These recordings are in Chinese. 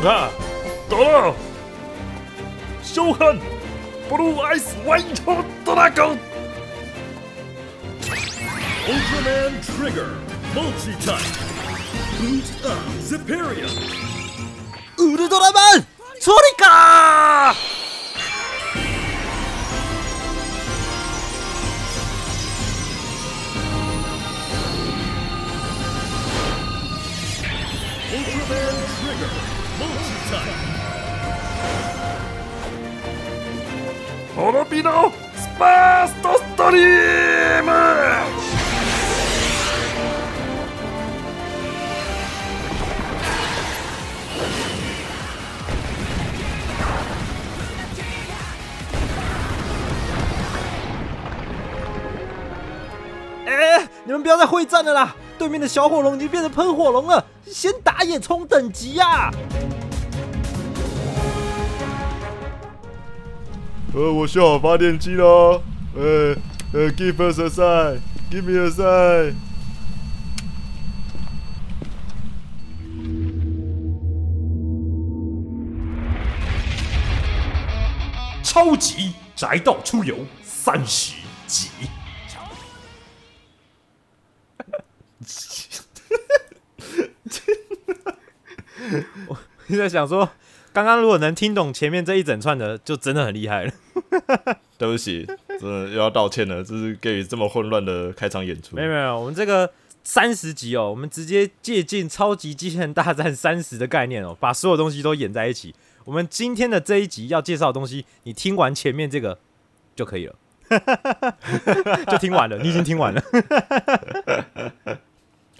我的他到了，收看 Blue Eyes 环球大大狗。Ultraman Trigger Multi Type Boot Up Zipperia 乌鲁多拉曼，出战了啦！对面的小火龙已经变成喷火龙了，先打野冲等级呀、呃，我修好发电机喽。呃呃，Give us a sign，Give me a sign。超级宅道出游三十集。你在想说，刚刚如果能听懂前面这一整串的，就真的很厉害了。对不起，真的又要道歉了，这是给予这么混乱的开场演出。没有没有，我们这个三十集哦，我们直接借鉴《超级机器人大战三十》的概念哦，把所有东西都演在一起。我们今天的这一集要介绍的东西，你听完前面这个就可以了，就听完了，你已经听完了。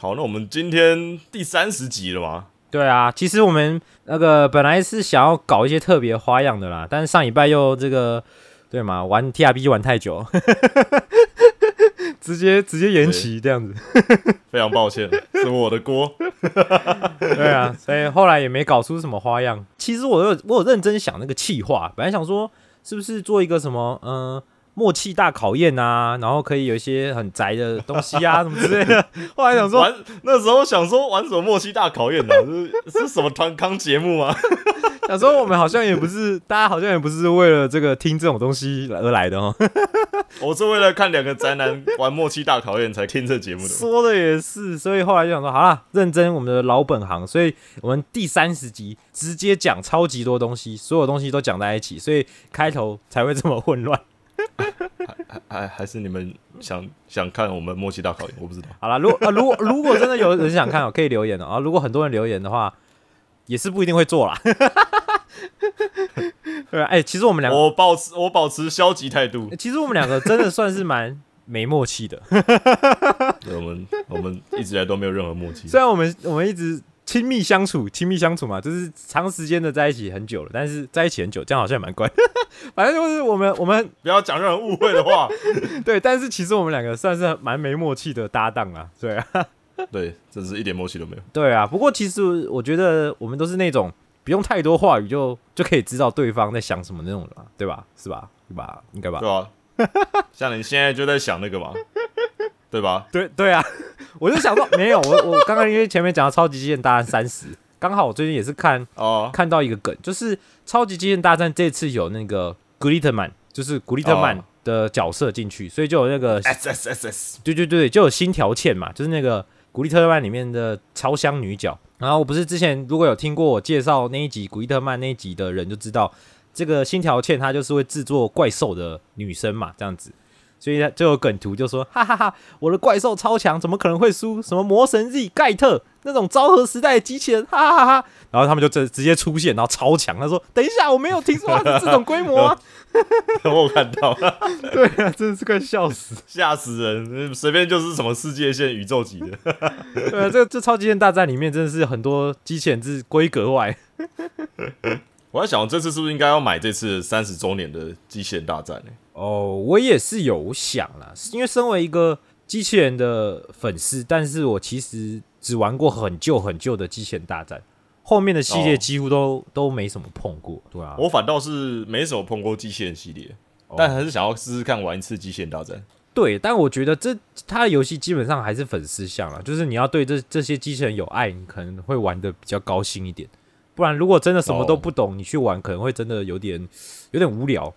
好，那我们今天第三十集了吗？对啊，其实我们那个本来是想要搞一些特别花样的啦，但是上礼拜又这个对嘛，玩 T R B 玩太久，直接直接延期这样子。非常抱歉，是我的锅。对啊，所以后来也没搞出什么花样。其实我有我有认真想那个气话，本来想说是不是做一个什么嗯、呃默契大考验啊，然后可以有一些很宅的东西啊 什么之类的。后来想说，玩那时候想说玩什么默契大考验呢、是是什么团康节目吗？想说我们好像也不是，大家好像也不是为了这个听这种东西而来的哦。我是为了看两个宅男玩默契大考验才听这节目的。说的也是，所以后来就想说，好啦，认真我们的老本行，所以我们第三十集直接讲超级多东西，所有东西都讲在一起，所以开头才会这么混乱。还还是你们想想看我们默契大考验？我不知道。好了，如啊，如果如果真的有人想看哦，可以留言哦。啊，如果很多人留言的话，也是不一定会做啦。对啊，哎、其实我们两个，我保持我保持消极态度。其实我们两个真的算是蛮没默契的。对我们我们一直以来都没有任何默契。虽然我们我们一直亲密相处，亲密相处嘛，就是长时间的在一起很久了，但是在一起很久，这样好像也蛮怪。反正就是我们我们不要讲任何误会的话。对，但是其实我们两个算是蛮没默契的搭档啊。对啊，对，真是一点默契都没有。对啊。不过其实我觉得我们都是那种不用太多话语就就可以知道对方在想什么那种人啊，对吧？是吧？对吧？应该吧对？啊、像你现在就在想那个嘛，对吧？对对啊，我就想说没有，我我刚刚因为前面讲到超级机器人大战三十，刚好我最近也是看哦，看到一个梗，就是超级机器人大战这次有那个古利特曼，就是古利特曼哦的角色进去，所以就有那个 S S S S，对对对，就有新条线嘛，就是那个古力特曼里面的超香女角。然后我不是之前如果有听过我介绍那一集古力特曼那一集的人就知道，这个新条茜她就是会制作怪兽的女生嘛，这样子。所以呢，就有梗图就说，哈哈哈我的怪兽超强，怎么可能会输？什么魔神 Z 盖特那种昭和时代的机器人，哈哈哈哈！然后他们就直直接出现，然后超强。他说：“等一下，我没有听说他是这种规模啊。我有看到，” 对啊，真的是快笑死。吓死人！随便就是什么世界线、宇宙级的。对啊，这这超级线大战里面真的是很多机器人是规格外。我在想，这次是不是应该要买这次三十周年的机器人大战呢？哦，我也是有想啦，因为身为一个机器人的粉丝，但是我其实只玩过很旧很旧的机器人大战，后面的系列哦几乎都、都没什么碰过，对啊，我反倒是没什么碰过机器人系列，哦但还是想要试试看玩一次机器人大战。对，但我觉得这他的游戏基本上还是粉丝向了，就是你要对这这些机器人有爱，你可能会玩的比较高兴一点。不然，如果真的什么都不懂，你去玩可能会真的有点有点无聊。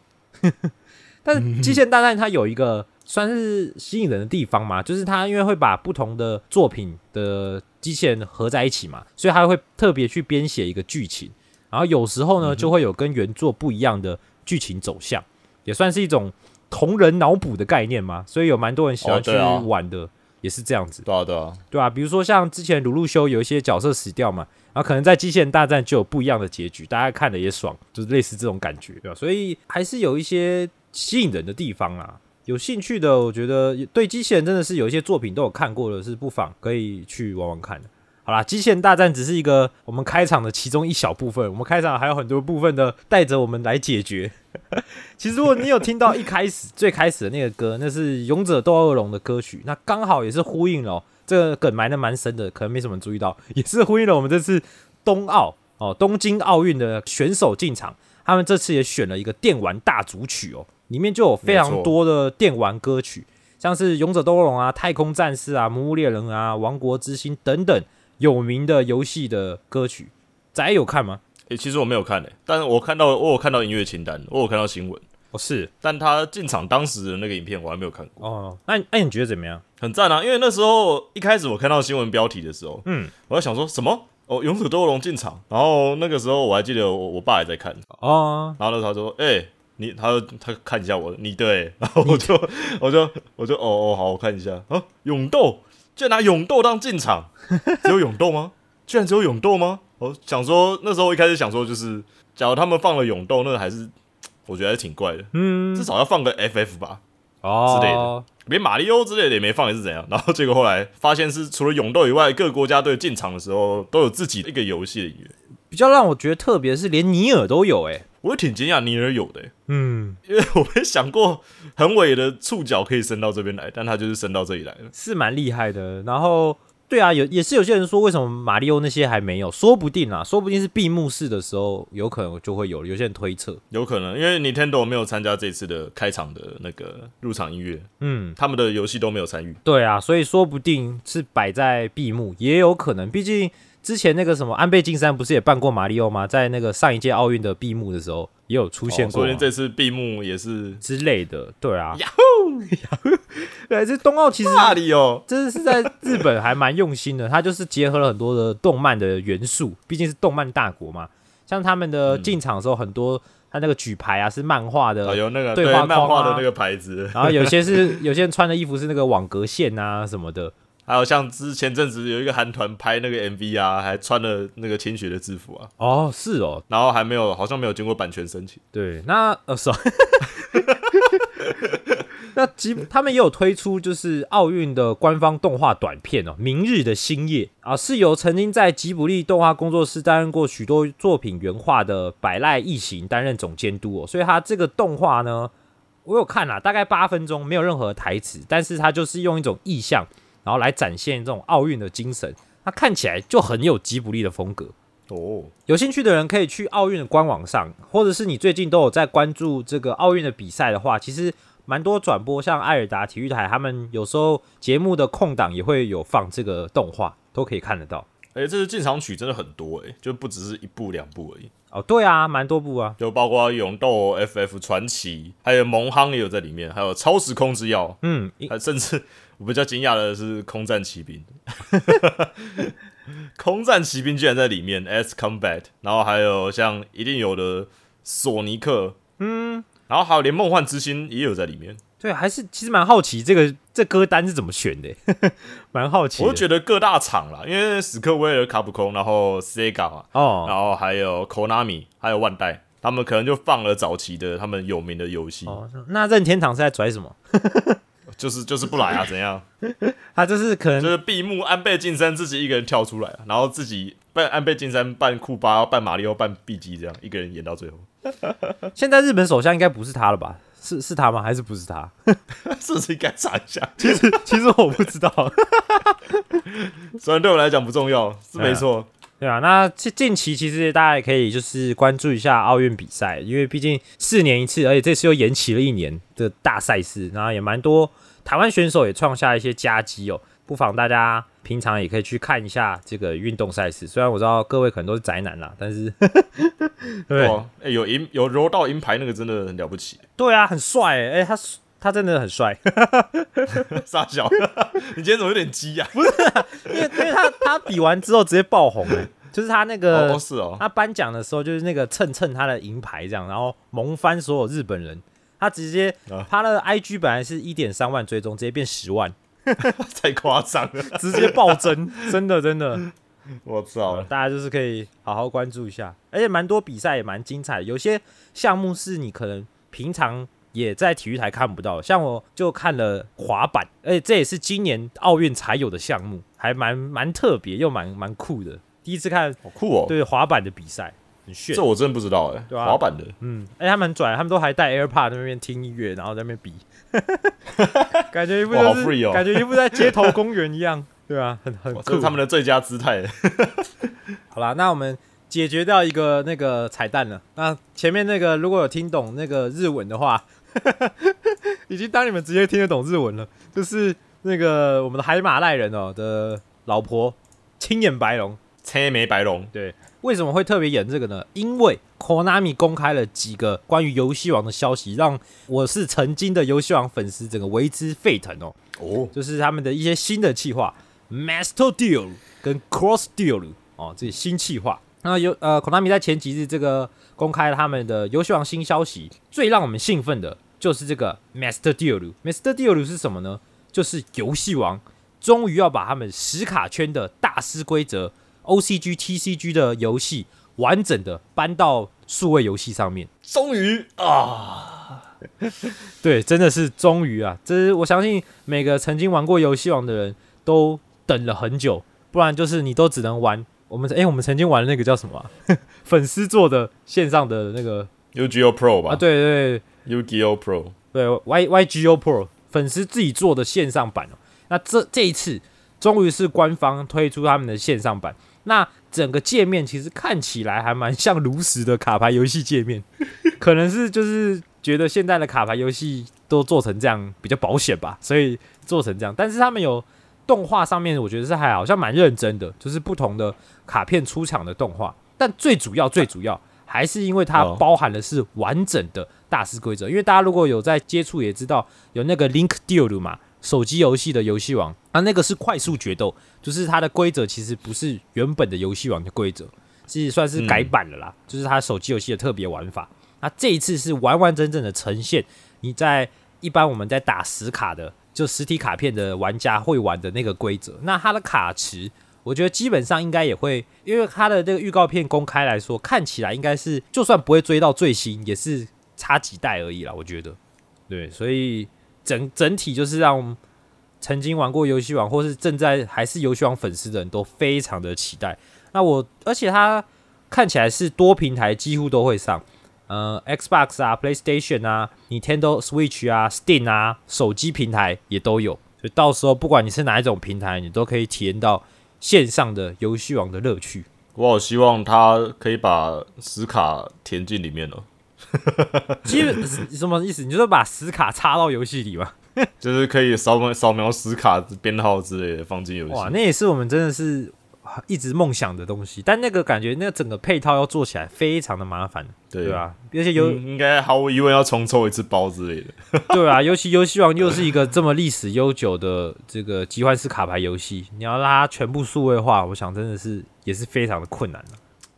但是《机械大战》它有一个算是吸引人的地方嘛，就是它因为会把不同的作品的机器人合在一起嘛，所以它会特别去编写一个剧情，然后有时候呢就会有跟原作不一样的剧情走向，也算是一种同人脑补的概念嘛，所以有蛮多人喜欢去玩的，也是这样子。对啊，对啊，对啊，比如说像之前鲁路修有一些角色死掉嘛，然后可能在机器人大战就有不一样的结局，大家看的也爽，就是类似这种感觉，对吧、所以还是有一些吸引人的地方啊。有兴趣的，我觉得对机器人真的是有一些作品都有看过的，是不妨可以去玩玩看的。好啦，机器人大战只是一个我们开场的其中一小部分，我们开场还有很多部分的带着我们来解决。其实如果你有听到一开始最开始的那个歌，那是《勇者斗恶龙》的歌曲，那刚好也是呼应了、这个梗埋的蛮深的，可能没什么注意到，也是呼应了我们这次冬奥哦东京奥运的选手进场，他们这次也选了一个电玩大主曲哦，里面就有非常多的电玩歌曲，像是《勇者斗恶龙》啊、《太空战士》啊、《魔物猎人》啊、《王国之心》等等有名的游戏的歌曲，仔有看吗？诶、其实我没有看诶、但是我看到我有看到音乐清单，我有看到新闻，哦，是。但他进场当时的那个影片我还没有看过，哦，那那你觉得怎么样？很赞啊！因为那时候一开始我看到新闻标题的时候，嗯，我在想说什么？哦，勇者斗恶龙进场，然后那个时候我还记得我我爸也在看，哦，然后那时候他说，哎、你他就他看一下我，你的、欸，然后我就我就我就哦哦好，我看一下啊，勇斗居然拿勇斗当进场，只有勇斗吗？居然只有勇斗吗？我想说那时候一开始想说就是，假如他们放了勇斗，那个还是我觉得还是挺怪的，嗯，至少要放个 FF 吧，哦之类的连马里欧之类的也没放，也是怎样？然后结果后来发现是除了勇斗以外，各国家队进场的时候都有自己的一个游戏的音乐，比较让我觉得特别的是，连尼尔都有哎、我也挺惊讶尼尔有的、欸。嗯，因为我没想过横尾的触角可以伸到这边来，但他就是伸到这里来了。是蛮厉害的。然后，对啊，有也是有些人说，为什么马里奥那些还没有？说不定啊，说不定是闭幕式的时候有可能就会有。有些人推测，有可能，因为 Nintendo 没有参加这次的开场的那个入场音乐，嗯，他们的游戏都没有参与。对啊，所以说不定是摆在闭幕，也有可能。毕竟之前那个什么安倍晋三不是也办过马里奥吗？在那个上一届奥运的闭幕的时候，也有出现过嘛、哦所以这次闭幕也是之类的。对啊，呀 对，这冬奥其实那里哦，真的是在日本还蛮用心的，它就是结合了很多的动漫的元素，毕竟是动漫大国嘛。像他们的进场的时候，很多他那个举牌啊是漫画的，啊有那个对漫画的那个牌子，然后有些是有些人穿的衣服是那个网格线啊什么的。还有像之前阵子有一个韩团拍那个 MV 啊，还穿了那个清雪的制服啊，哦，是哦，然后还没有好像没有经过版权申请。对，那呃，是哦 那吉他们也有推出就是奥运的官方动画短片哦，《明日的星夜》啊，是由曾经在吉卜力动画工作室担任过许多作品原画的百濑一行担任总监督哦，所以他这个动画呢，我有看啦，大概八分钟，没有任何台词，但是他就是用一种意象，然后来展现这种奥运的精神，它看起来就很有吉卜力的风格。哦，有兴趣的人可以去奥运的官网上，或者是你最近都有在关注这个奥运的比赛的话，其实蛮多转播，像艾尔达体育台，他们有时候节目的空档也会有放这个动画，都可以看得到。哎、这次进场曲真的很多哎、就不只是一部两部而已，哦，对啊，蛮多部啊。就包括勇斗、FF 传奇，还有蒙夯也有在里面，还有超时空之钥，嗯，还甚至我比较惊讶的是空战骑兵，空战骑兵居然在里面 S Combat，然后还有像一定有的索尼克，嗯，然后还有连梦幻之星也有在里面。对，还是其实蛮好奇这个这歌单是怎么选的，蛮好奇。我就觉得各大厂啦，因为史克威尔、卡普空，然后 Sega 嘛，哦，然后还有 Konami，还有万代，他们可能就放了早期的他们有名的游戏，哦，那任天堂是在拽什么？就是就是不来啊，怎样？他就是可能就是闭幕安倍晋三自己一个人跳出来啊，然后自己扮安倍晋三扮库巴、扮马里奥、扮 B G 这样一个人演到最后，现在日本首相应该不是他了吧？是是他吗？还是不是他？是不是应该查一下？其实其实我不知道。虽然对我来讲不重要，是没错。对啊，那近近期其实大家也可以就是关注一下奥运比赛，因为毕竟四年一次，而且这次又延期了一年的大赛事，然后也蛮多台湾选手也创下一些佳绩哦。不妨大家平常也可以去看一下这个运动赛事。虽然我知道各位可能都是宅男啦，但是 对有银有柔道银牌那个真的很了不起，对啊，很帅哎、欸，他他真的很帅，傻小，你今天怎么有点鸡呀、不是因为因为他他比完之后直接爆红哎、就是他那个哦，是哦，他颁奖的时候就是那个蹭蹭他的银牌这样，然后萌翻所有日本人。他直接啊。他的 IG 本来是一点三万追踪，直接变十万，太夸张了，直接暴增，真的真的，我操！大家就是可以好好关注一下，而且蛮多比赛也蛮精彩的，有些项目是你可能平常也在体育台看不到，像我就看了滑板，而且这也是今年奥运才有的项目，还蛮蛮特别又蛮蛮酷的，第一次看好酷哦，对滑板的比赛，很炫这。我真不知道哎、对啊滑板的，嗯，哎、他们很拽，他们都还带 AirPod 在那边听音乐，然后在那边比，感觉一副哇好就是 free 哦感觉一副在街头公园一样，对啊，很很酷。是他们的最佳姿态。好啦，那我们解决掉一个那个彩蛋了。那前面那个如果有听懂那个日文的话，已经当你们直接听得懂日文了，就是那个我们的海马赖人哦的老婆青眼白龙。青眉白龙，对，为什么会特别演这个呢？因为 Konami 公开了几个关于游戏王的消息，让我是曾经的游戏王粉丝整个为之沸腾哦。哦，就是他们的一些新的企划，Master Deal 跟 Cross Deal 哦，这些新企划。那有呃，Konami 在前几日这个公开了他们的游戏王新消息，最让我们兴奋的就是这个 Master Deal。Master Deal 是什么呢？就是游戏王终于要把他们实卡圈的大师规则 OCG、TCG 的游戏完整的搬到数位游戏上面。终于啊，对，真的是终于啊！这是我相信每个曾经玩过游戏王的人都等了很久，不然就是你都只能玩我们哎、我们曾经玩的那个叫什么啊、粉丝做的线上的那个 UGO Pro 吧，啊，对对，UGO Pro，对，Y YGO Pro 粉丝自己做的线上版哦。那这这一次终于是官方推出他们的线上版，那整个界面其实看起来还蛮像炉石的卡牌游戏界面，可能是就是觉得现在的卡牌游戏都做成这样比较保险吧，所以做成这样。但是他们有动画上面，我觉得是还好像蛮认真的，就是不同的卡片出场的动画。但最主要最主要还是因为它哦包含的是完整的大师规则。因为大家如果有在接触，也知道有那个 Link Deal 嘛，手机游戏的游戏王啊，那个是快速决斗，就是它的规则其实不是原本的游戏王的规则，是算是改版了啦，就是它手机游戏的特别玩法。那这一次是完完整整的呈现你在一般我们在打实卡的，就实体卡片的玩家会玩的那个规则。那它的卡池，我觉得基本上应该也会，因为它的这个预告片公开来说，看起来应该是就算不会追到最新，也是差几代而已啦。我觉得，对，所以整整体就是让曾经玩过游戏王或是正在还是游戏王粉丝的人都非常的期待。那我而且它看起来是多平台几乎都会上。呃，Xbox 啊，PlayStation 啊，Nintendo Switch 啊，Steam 啊，手机平台也都有。所以到时候不管你是哪一种平台，你都可以体验到线上的游戏王的乐趣。我好希望他可以把死卡填进里面哦，基本什么意思？你就是把死卡插到游戏里吗？就是可以扫描扫描死卡编号之类的放进游戏。哇，那也是我们真的是一直梦想的东西，但那个感觉，那个整个配套要做起来非常的麻烦，对吧啊，而且有、嗯应该毫无疑问要重抽一次包之类的。对啊，尤其游戏王又是一个这么历史悠久的这个集换式卡牌游戏，你要让它全部数位化，我想真的是也是非常的困难的。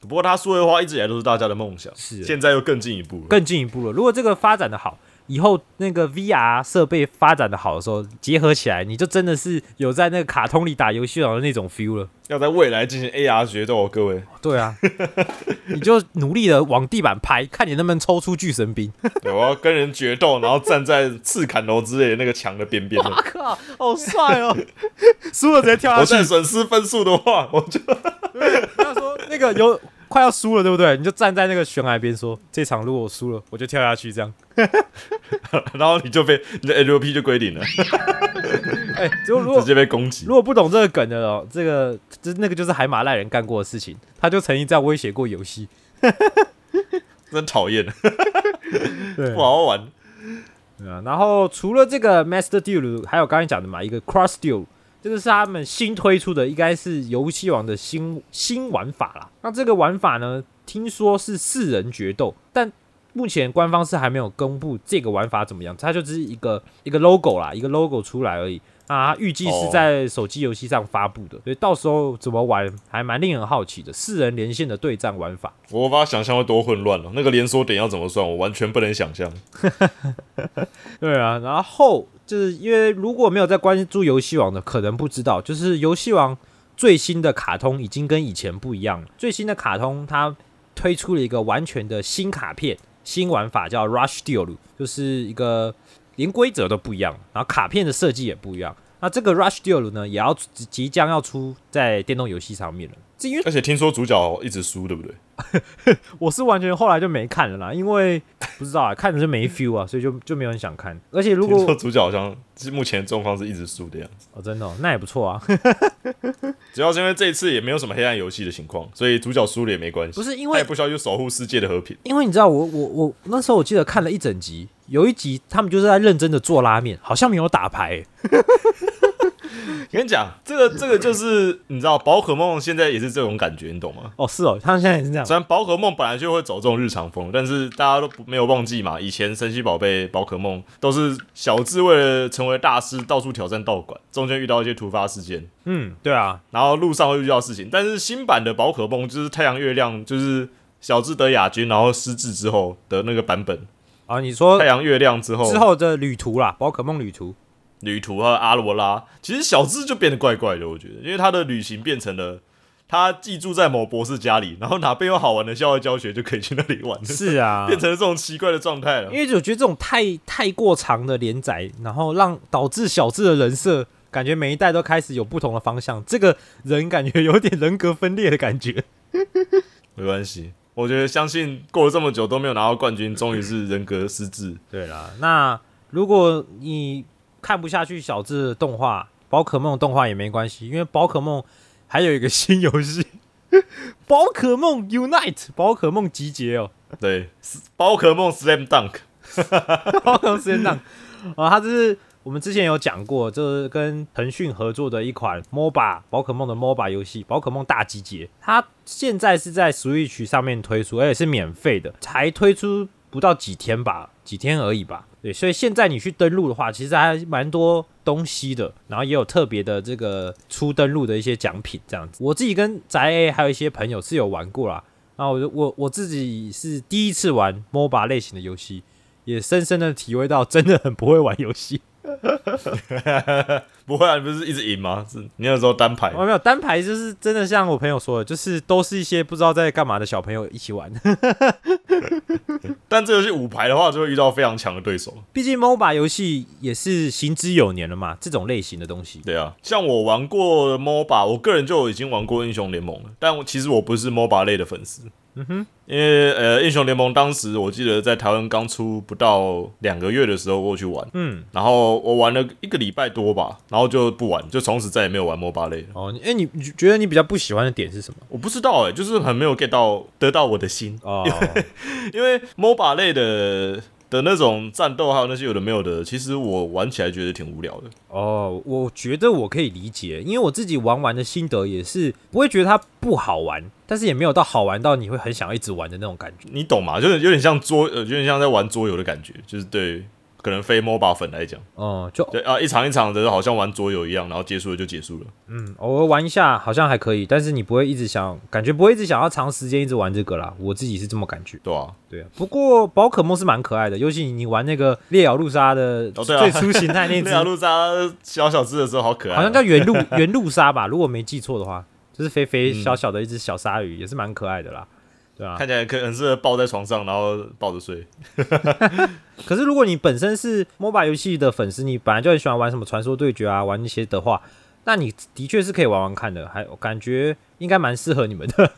不过它数位化一直以来都是大家的梦想，是现在又更进一步了。更进一步了，如果这个发展的好，以后那个 VR 设备发展的好的时候，结合起来，你就真的是有在那个卡通里打游戏王的那种 feel 了。要在未来进行 AR 决斗，各位，对啊，你就努力的往地板拍，看你能不能抽出巨神兵。对，我要跟人决斗，然后站在刺砍楼之类的那个墙的边边的。靠，好帅哦！输了直接跳下去我去。损失分数的话，我就 不要说那个有快要输了，对不对？你就站在那个悬崖边说：“这场如果我输了，我就跳下去。”这样，然后你就被你的 LP 就归零了，哎、如果如果直接被攻击如。果不懂这个梗的哦，这个这那个就是海马赖人干过的事情，他就曾经这样威胁过游戏。真讨厌，不好好玩。对啊，然后除了这个 Master Duel，还有刚才讲的嘛，一个 Cross Duel，这个是他们新推出的，应该是游戏王的新新玩法啦。那这个玩法呢，听说是四人决斗，但目前官方是还没有公布这个玩法怎么样，它就只是一个一个 logo 啦，一个 logo 出来而已。啊，它预计是哦在手机游戏上发布的，所以到时候怎么玩还蛮令人好奇的。四人连线的对战玩法，我无法想象会多混乱了。那个连锁点要怎么算，我完全不能想象。对啊，然后就是因为如果没有在关注游戏王的，可能不知道，就是游戏王最新的卡通已经跟以前不一样了。最新的卡通它推出了一个完全的新卡片、新玩法，叫 Rush Deal，就是一个连规则都不一样，然后卡片的设计也不一样。那这个 Rush Deal 呢，也要即将要出在电动游戏上面了。这因为而且听说主角一直输，对不对？我是完全后来就没看了啦，因为不知道啊，看着就没 feel 啊，所以就就没有人想看。而且如果听说主角好像是目前状况是一直输的样子。哦，真的、哦、那也不错啊。主要是因为这一次也没有什么黑暗游戏的情况，所以主角输了也没关系。不是因为他也不需要去守护世界的和平。因为你知道我我我那时候我记得看了一整集，有一集他们就是在认真的做拉面，好像没有打牌、欸。跟你讲，这个这个就是你知道，宝可梦现在也是这种感觉，你懂吗？哦，是哦，他们现在也是这样。虽然宝可梦本来就会走这种日常风，但是大家都没有忘记嘛，以前神奇宝贝、宝可梦都是小智为了成为大师，到处挑战道馆，中间遇到一些突发事件，嗯，对啊，然后路上会遇到事情。但是新版的宝可梦就是太阳月亮，就是小智得亚军，然后失智之后的那个版本，啊，你说太阳月亮之后之后的旅途啦，宝可梦旅途，旅途和阿罗拉，其实小智就变得怪怪的，我觉得，因为他的旅行变成了他寄住在某博士家里，然后哪边有好玩的校外教学就可以去那里玩，是啊，变成了这种奇怪的状态了因。为我觉得这种太太过长的连载，然后让导致小智的人设感觉每一代都开始有不同的方向，这个人感觉有点人格分裂的感觉。没关系，我觉得相信过了这么久都没有拿到冠军，终于是人格失智。对啦，那如果你看不下去小智的动画，宝可梦动画也没关系，因为宝可梦还有一个新游戏，宝可梦 Unite，宝可梦集结哦，对，宝可梦 Slam Dunk，宝可梦 Slam Dunk 啊，它这是我们之前有讲过，就是跟腾讯合作的一款 MOBA 宝可梦的 MOBA 游戏，宝可梦大集结，它现在是在 Switch 上面推出，而且是免费的，才推出不到几天吧，几天而已吧。对，所以现在你去登录的话，其实还蛮多东西的，然后也有特别的这个初登录的一些奖品这样子。我自己跟宅 A 还有一些朋友是有玩过啦，然后我我我自己是第一次玩 MOBA 类型的游戏，也深深的体会到真的很不会玩游戏。不会啊，你不是一直赢吗？是你有时候单排哦，没有单排，就是真的像我朋友说的，就是都是一些不知道在干嘛的小朋友一起玩。但这游戏五排的话，就会遇到非常强的对手。毕竟 MOBA 游戏也是行之有年了嘛，这种类型的东西。对啊，像我玩过 MOBA，我个人就已经玩过英雄联盟了，但我其实我不是 MOBA 类的粉丝。嗯哼，因为呃，英雄联盟当时我记得在台湾刚出不到两个月的时候，我去玩，嗯，然后我玩了一个礼拜多吧，然后就不玩，就从此再也没有玩 MOBA 类了。哦，哎、你你觉得你比较不喜欢的点是什么？我不知道哎、就是很没有 get 到得到我的心，哦，因为 MOBA 类的的那种战斗，还有那些有的没有的，其实我玩起来觉得挺无聊的。哦，我觉得我可以理解，因为我自己玩完的心得也是不会觉得它不好玩，但是也没有到好玩到你会很想要一直玩的那种感觉。你懂吗？就是有点像桌，呃，有点像在玩桌游的感觉，就是对可能非 MOBA 粉来讲，哦、就对啊，一场一场的好像玩桌游一样，然后结束了就结束了。嗯，偶尔玩一下好像还可以，但是你不会一直想，感觉不会一直想要长时间一直玩这个啦。我自己是这么感觉。对啊，对啊，不过宝可梦是蛮可爱的，尤其你玩那个烈咬陆鲨的最初形态那只，路渣小小只的时候好可爱啊，好像叫原路 原路鲨吧，如果没记错的话，就是肥肥嗯小小的一只小鲨鱼，也是蛮可爱的啦。对啊，看起来可很适合抱在床上，然后抱着睡。可是如果你本身是 MOBA 游戏的粉丝，你本来就很喜欢玩什么传说对决啊，玩那些的话，那你的确是可以玩玩看的，还感觉应该蛮适合你们的。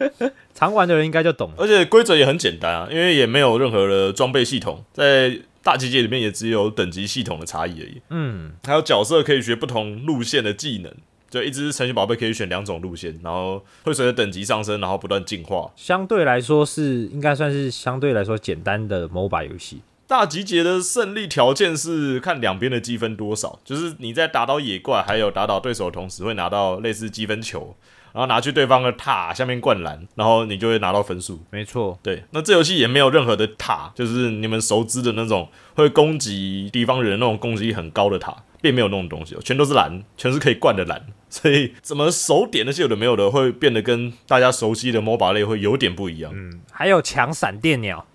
常玩的人应该就懂了。而且规则也很简单啊，因为也没有任何的装备系统，在大集结里面也只有等级系统的差异而已。嗯，还有角色可以学不同路线的技能，就一只神奇宝贝可以选两种路线，然后会随着等级上升，然后不断进化。相对来说是应该算是相对来说简单的 MOBA 游戏。大集结的胜利条件是看两边的积分多少，就是你在打倒野怪还有打倒对手的同时，会拿到类似积分球，然后拿去对方的塔下面灌篮，然后你就会拿到分数。没错，对，那这游戏也没有任何的塔，就是你们熟知的那种会攻击敌方人那种攻击力很高的塔，并没有那种东西哦，全都是蓝，全是可以灌的蓝。所以怎么手点那些有的没有的，会变得跟大家熟悉的 MOBA 类会有点不一样。嗯，还有抢闪电鸟，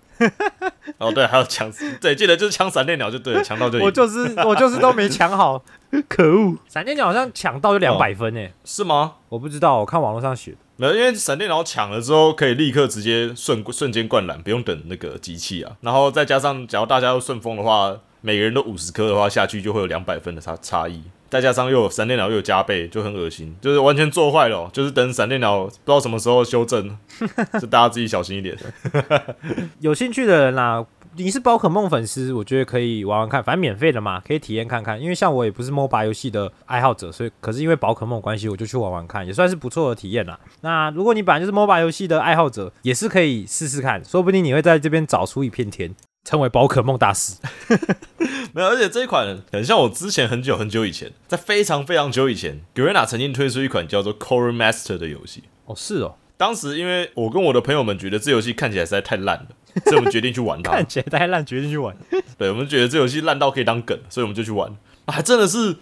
哦，对，还有抢，对，记得就是抢闪电鸟就对了，抢到就赢 我就是我就是都没抢好，可恶！闪电鸟好像抢到就两百分诶、是吗？我不知道，我看网络上写的。没有，因为闪电鸟抢了之后，可以立刻直接瞬瞬间灌篮，不用等那个机器啊。然后再加上，假如大家都顺风的话，每个人都五十颗的话，下去就会有两百分的差差异。再加上又有闪电鸟又有加倍，就很恶心，就是完全做坏了、就是等闪电鸟不知道什么时候修正，就大家自己小心一点。有兴趣的人啦、你是宝可梦粉丝，我觉得可以玩玩看，反正免费的嘛，可以体验看看。因为像我也不是 MOBA 游戏的爱好者，所以可是因为宝可梦关系，我就去玩玩看，也算是不错的体验啦。那如果你本来就是 MOBA 游戏的爱好者，也是可以试试看，说不定你会在这边找出一片天，成为宝可梦大师。没有，而且这一款很像我之前很久很久以前，在非常非常久以前 g r e n a 曾经推出一款叫做 Core Master 的游戏。哦，是哦，当时因为我跟我的朋友们觉得这游戏看起来实在太烂了，所以我们决定去玩它看。起来太烂，决定去玩。对，我们觉得这游戏烂到可以当梗，所以我们就去玩，啊还真的是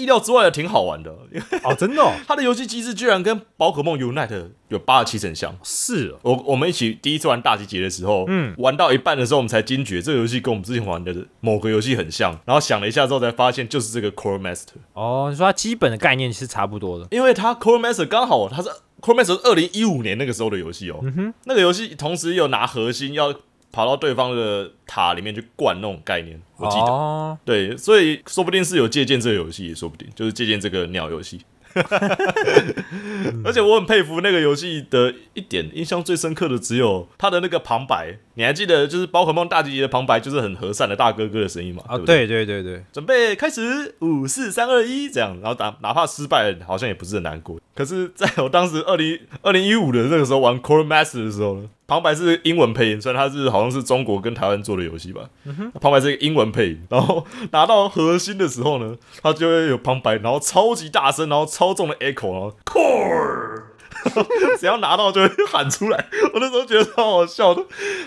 意料之外的挺好玩的。哦，真的哦，它的游戏机制居然跟宝可梦 Unite 有八十七成像。是哦，我我们一起第一次玩大集结的时候，嗯，玩到一半的时候，我们才惊觉这个游戏跟我们之前玩的某个游戏很像。然后想了一下之后，才发现就是这个 Core Master，哦，你说它基本的概念是差不多的。因为它 Core Master 刚好它是 Core Master 是二零一五年那个时候的游戏哦。嗯那个游戏同时有拿核心要跑到对方的塔里面去灌那种概念，我记得。哦，对，所以说不定是有借鉴这个游戏，也说不定就是借鉴这个鸟游戏。而且我很佩服那个游戏的一点，印象最深刻的只有它的那个旁白。你还记得，就是宝可梦大集结的旁白，就是很和善的大哥哥的声音嘛？啊，对不对，对对准备开始，五四三二一，这样，然后打哪怕失败了，好像也不是很难过。可是，在我当时二零二零一五的那个时候玩 Core Master 的时候呢，旁白是英文配音，虽然它是好像是中国跟台湾做的游戏吧，旁白是一个英文配音，然后拿到核心的时候呢，它就会有旁白，然后超级大声，然后超重的 echo，然后 Core。只要拿到就会喊出来，我那时候觉得超好笑的。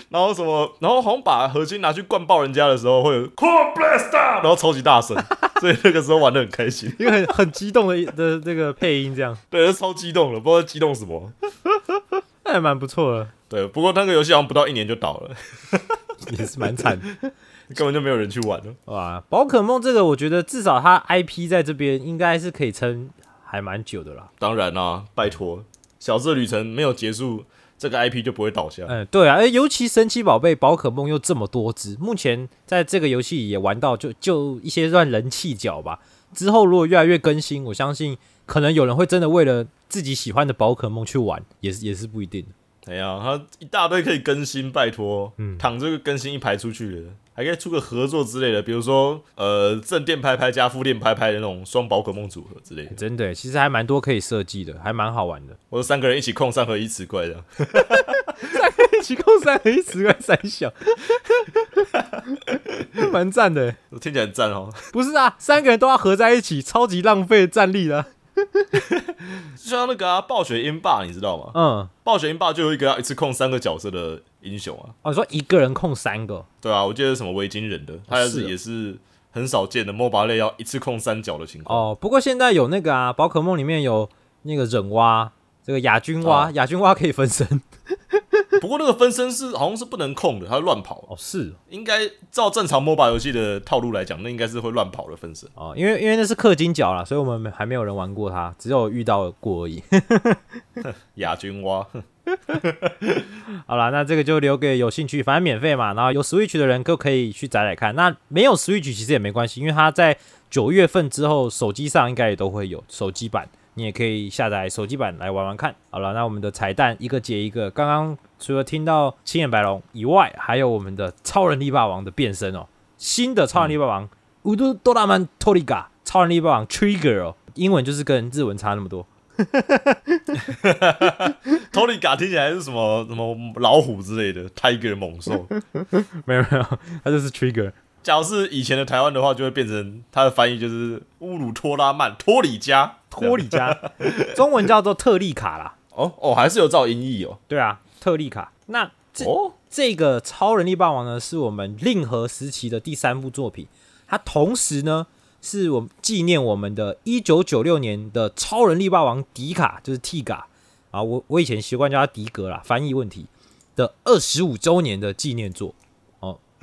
然后什么，然后好像把核心拿去灌爆人家的时候，会有 Core Blaster，然后超级大声，所以那个时候玩的很开心。因为很很激动的的这个配音，这样对，超激动了，不知道激动什么。那还蛮不错的，对，不过那个游戏好像不到一年就倒了，也是蛮惨的。根本就没有人去玩了。哇，宝可梦这个，我觉得至少它 IP 在这边应该是可以撑还蛮久的啦。当然啦、拜托，小智旅程没有结束，这个 IP 就不会倒下。嗯，对啊，而尤其神奇宝贝宝可梦又这么多只，目前在这个游戏也玩到就就一些算人气角吧。之后如果越来越更新，我相信可能有人会真的为了自己喜欢的宝可梦去玩，也是也是不一定的。哎呀，它一大堆可以更新，拜托，嗯躺这个更新一排出去了，还可以出个合作之类的，比如说呃正电拍拍加负电拍拍的那种双宝可梦组合之类的，真的，其实还蛮多可以设计的，还蛮好玩的。或者三个人一起控三合一磁怪这样。三个人一起控三合一十块三小，蛮赞的我。听起来很赞哦。不是啊，三个人都要合在一起，超级浪费战力的。就像那个啊，暴雪英霸，你知道吗？嗯，暴雪英霸就有一个要一次控三个角色的英雄啊。哦，你说一个人控三个，对啊，我记得是什么维京人的，他也是也是很少见的 MOBA 类要一次控三角的情况。哦，不过现在有那个啊，宝可梦里面有那个忍蛙，这个亚军蛙，哦亚军蛙可以分身。不过那个分身是好像是不能控的，它会乱跑。哦，是应该照正常 MOBA 游戏的套路来讲，那应该是会乱跑的分身。哦，因为因为那是氪金角啦，所以我们没还没有人玩过它，只有遇到过而已。亚军蛙，好啦，那这个就留给有兴趣，反正免费嘛，然后有 Switch 的人都可以去载载看。那没有 Switch 其实也没关系，因为它在九月份之后手机上应该也都会有手机版，你也可以下载手机版来玩玩看。好了，那我们的彩蛋一个接一个，刚刚除了听到青眼白龙以外，还有我们的超人力霸王的变身哦，新的超人力霸王乌都多拉曼托利嘎，超人力霸王 Trigger 哦，英文就是跟日文差那么多。托利嘎听起来是什么什么老虎之类的，Tiger 猛兽。没 有没有，它就是 Trigger。假如是以前的台湾的话，就会变成它的翻译就是乌鲁托拉曼托里加托里加，中文叫做特利卡啦。哦哦，还是有照音译哦。对啊，特利卡。那这哦，这个超人力霸王呢，是我们令和时期的第三部作品。它同时呢，是我们纪念我们的一九九六年的超人力霸王迪卡，就是 T 嘎啊，我我以前习惯叫它迪格啦，翻译问题的二十五周年的纪念作。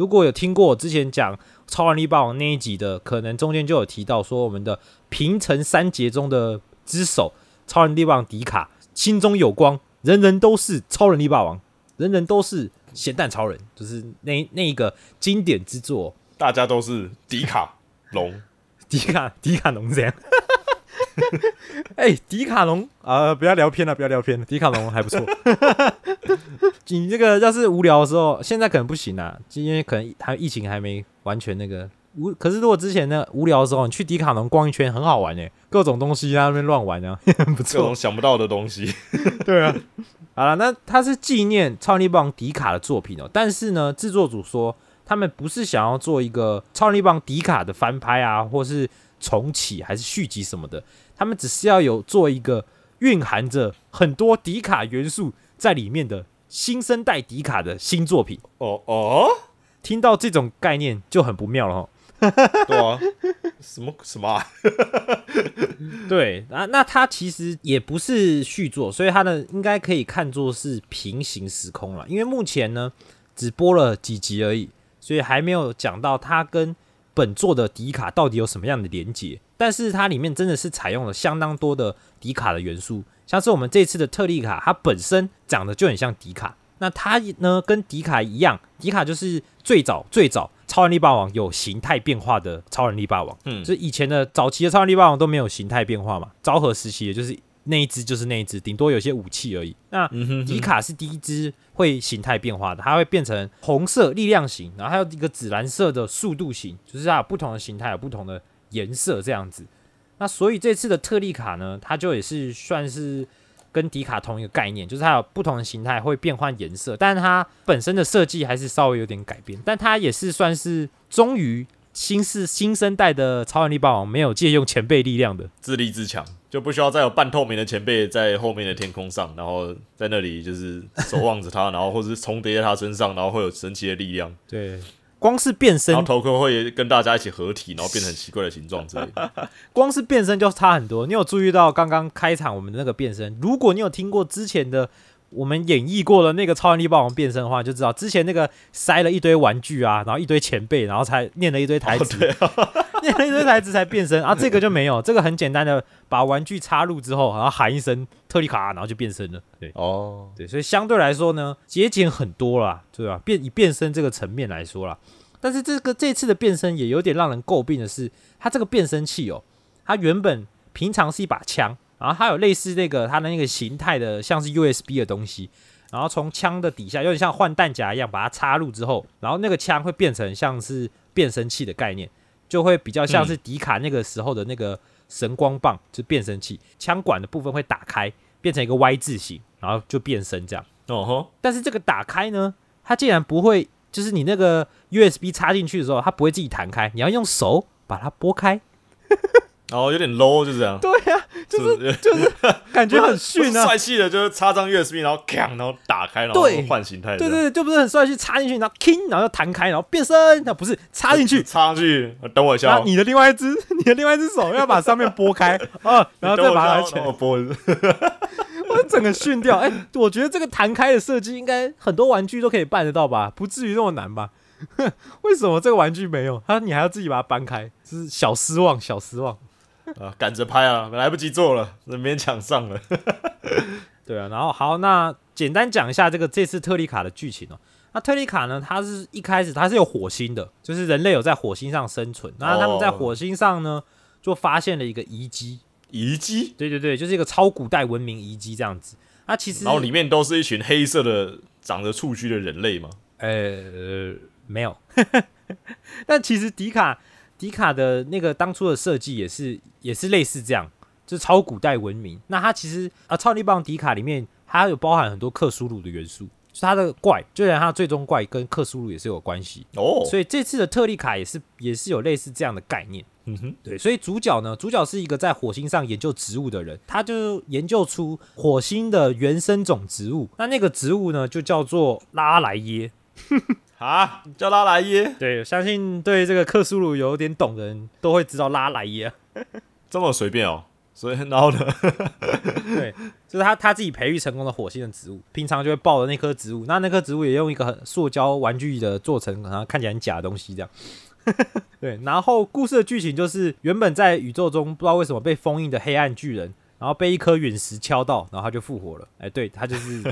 哦，如果有听过我之前讲超人力霸王那一集的，可能中间就有提到说我们的平成三杰中的之首超人力霸王迪卡心中有光，人人都是超人力霸王，人人都是咸蛋超人，就是那那一个经典之作。大家都是迪卡龙，迪卡迪卡龙这样。哎、迪卡侬啊、不要聊偏了，不要聊偏了。迪卡侬还不错。你这个要是无聊的时候，现在可能不行啊，因为可能还疫情还没完全那个无。可是如果之前呢无聊的时候，你去迪卡侬逛一圈很好玩诶，各种东西在那边乱玩啊，很 不各种。想不到的东西。对啊。好了，那它是纪念超人力霸王迪卡的作品哦，但是呢，制作组说他们不是想要做一个超人力霸王迪卡的翻拍啊，或是重启还是续集什么的，他们只是要有做一个蕴含着很多迪卡元素在里面的新生代迪卡的新作品。哦哦，听到这种概念就很不妙了哦。对啊，什么什么、啊？对，啊，那它其实也不是续作，所以它的应该可以看作是平行时空了。因为目前呢只播了几集而已，所以还没有讲到它跟本作的迪卡到底有什么样的连接。但是它里面真的是采用了相当多的迪卡的元素，像是我们这次的特利卡，它本身长得就很像迪卡。那它呢跟迪卡一样，迪卡就是最早最早超人力霸王有形态变化的超人力霸王。嗯就是以前的早期的超人力霸王都没有形态变化嘛，昭和时期也就是那一只就是那一只，顶多有些武器而已。那迪卡是第一只会形态变化的，它会变成红色力量型，然后还有一个紫蓝色的速度型，就是它有不同的形态，有不同的颜色这样子。那所以这次的特利卡呢，它就也是算是跟迪卡同一个概念，就是它有不同的形态会变换颜色，但是它本身的设计还是稍微有点改变，但它也是算是终于新世新生代的超人力霸王没有借用前辈力量的，自立自强，就不需要再有半透明的前辈在后面的天空上，然后在那里就是守望着他，然后或是重叠在他身上，然后会有神奇的力量，对，光是变身然后头盔会跟大家一起合体，然后变成很奇怪的形状之类的。光是变身就差很多。你有注意到刚刚开场我们的那个变身？如果你有听过之前的我们演绎过的那个超能力霸王变身的话，就知道之前那个塞了一堆玩具啊，然后一堆前辈，然后才念了一堆台词，念了一堆台词才变身啊。这个就没有，这个很简单的把玩具插入之后，然后喊一声特利卡，然后就变身了。对。哦，对，所以相对来说呢，节俭很多啦，对吧？变以变身这个层面来说啦，但是这个这次的变身也有点让人诟病的是，它这个变身器哦，它原本平常是一把枪，然后它有类似那个它的那个形态的，像是 USB 的东西，然后从枪的底下有点像换弹夹一样，把它插入之后，然后那个枪会变成像是变声器的概念，就会比较像是迪卡那个时候的那个神光棒，就是变声器，枪管的部分会打开，变成一个 Y 字形，然后就变身这样。哦吼，但是这个打开呢，它竟然不会，就是你那个 USB 插进去的时候，它不会自己弹开，你要用手把它拨开。哦有点 low 就这样，对呀、就是就是 感觉很不逊啊。帅气的，就是插张 USB，然后锵，然后打开，然后对换形态，对对，对，就不是很帅气，插进去，然后 king，然后弹开，然后变身，那不是插进去，插上去，等我一下哦，你的另外一只，你的另外一只手要把上面拨开啊，然后再把它起来等我一下哦然后我，拨，我整个训掉。哎、我觉得这个弹开的设计应该很多玩具都可以办得到吧，不至于那么难吧？为什么这个玩具没有？它你还要自己把它搬开，就是小失望，小失望。啊，赶着拍啊，来不及做了，勉强上了。对啊，然后好，那简单讲一下这个这次特利卡的剧情哦。那特利卡呢，它是一开始它是有火星的，就是人类有在火星上生存。那他们在火星上呢，就发现了一个遗迹。遗迹，对对对，就是一个超古代文明遗迹这样子。那其实然后里面都是一群黑色的、长着触须的人类吗。呃没有，但其实迪卡迪卡的那个当初的设计也是也是类似这样，就是超古代文明。那它其实啊，超力棒迪卡里面它有包含很多克苏鲁的元素，就是它的怪，就连它最终怪跟克苏鲁也是有关系。哦，所以这次的特利卡也是也是有类似这样的概念。嗯哼，对，所以主角呢，主角是一个在火星上研究植物的人，他就研究出火星的原生种植物。那那个植物呢，就叫做拉莱耶。啊，叫拉莱耶，对，相信对这个克苏鲁有点懂的人都会知道拉莱耶。这么随便哦。所以，然后呢？对，就是他他自己培育成功的火星的植物，平常就会抱着那棵植物，那那棵植物也用一个很塑胶玩具的做成，然后看起来很假的东西这样。对，然后故事的剧情就是原本在宇宙中不知道为什么被封印的黑暗巨人，然后被一颗陨石敲到，然后他就复活了。哎，对他就是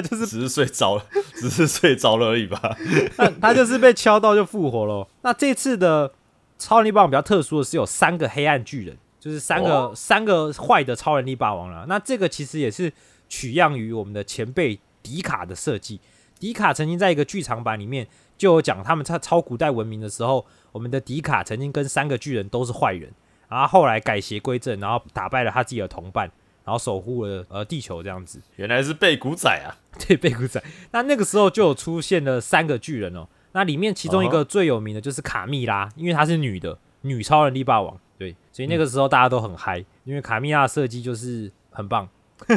他就是只是睡着了，只是睡着了而已吧。他他就是被敲到就复活了。那这次的超能力霸王比较特殊的是有三个黑暗巨人，就是三个、哦三个坏的超能力霸王了。那这个其实也是取样于我们的前辈迪卡的设计。迪卡曾经在一个剧场版里面就有讲，他们在超古代文明的时候，我们的迪卡曾经跟三个巨人都是坏人，然后后来改邪归正，然后打败了他自己的同伴，然后守护了呃地球这样子。原来是贝古仔啊！对，贝古仔。那那个时候就有出现了三个巨人哦。那里面其中一个最有名的就是卡蜜拉，因为她是女的，女超人力霸王。对，所以那个时候大家都很嗨，因为卡蜜拉的设计就是很棒。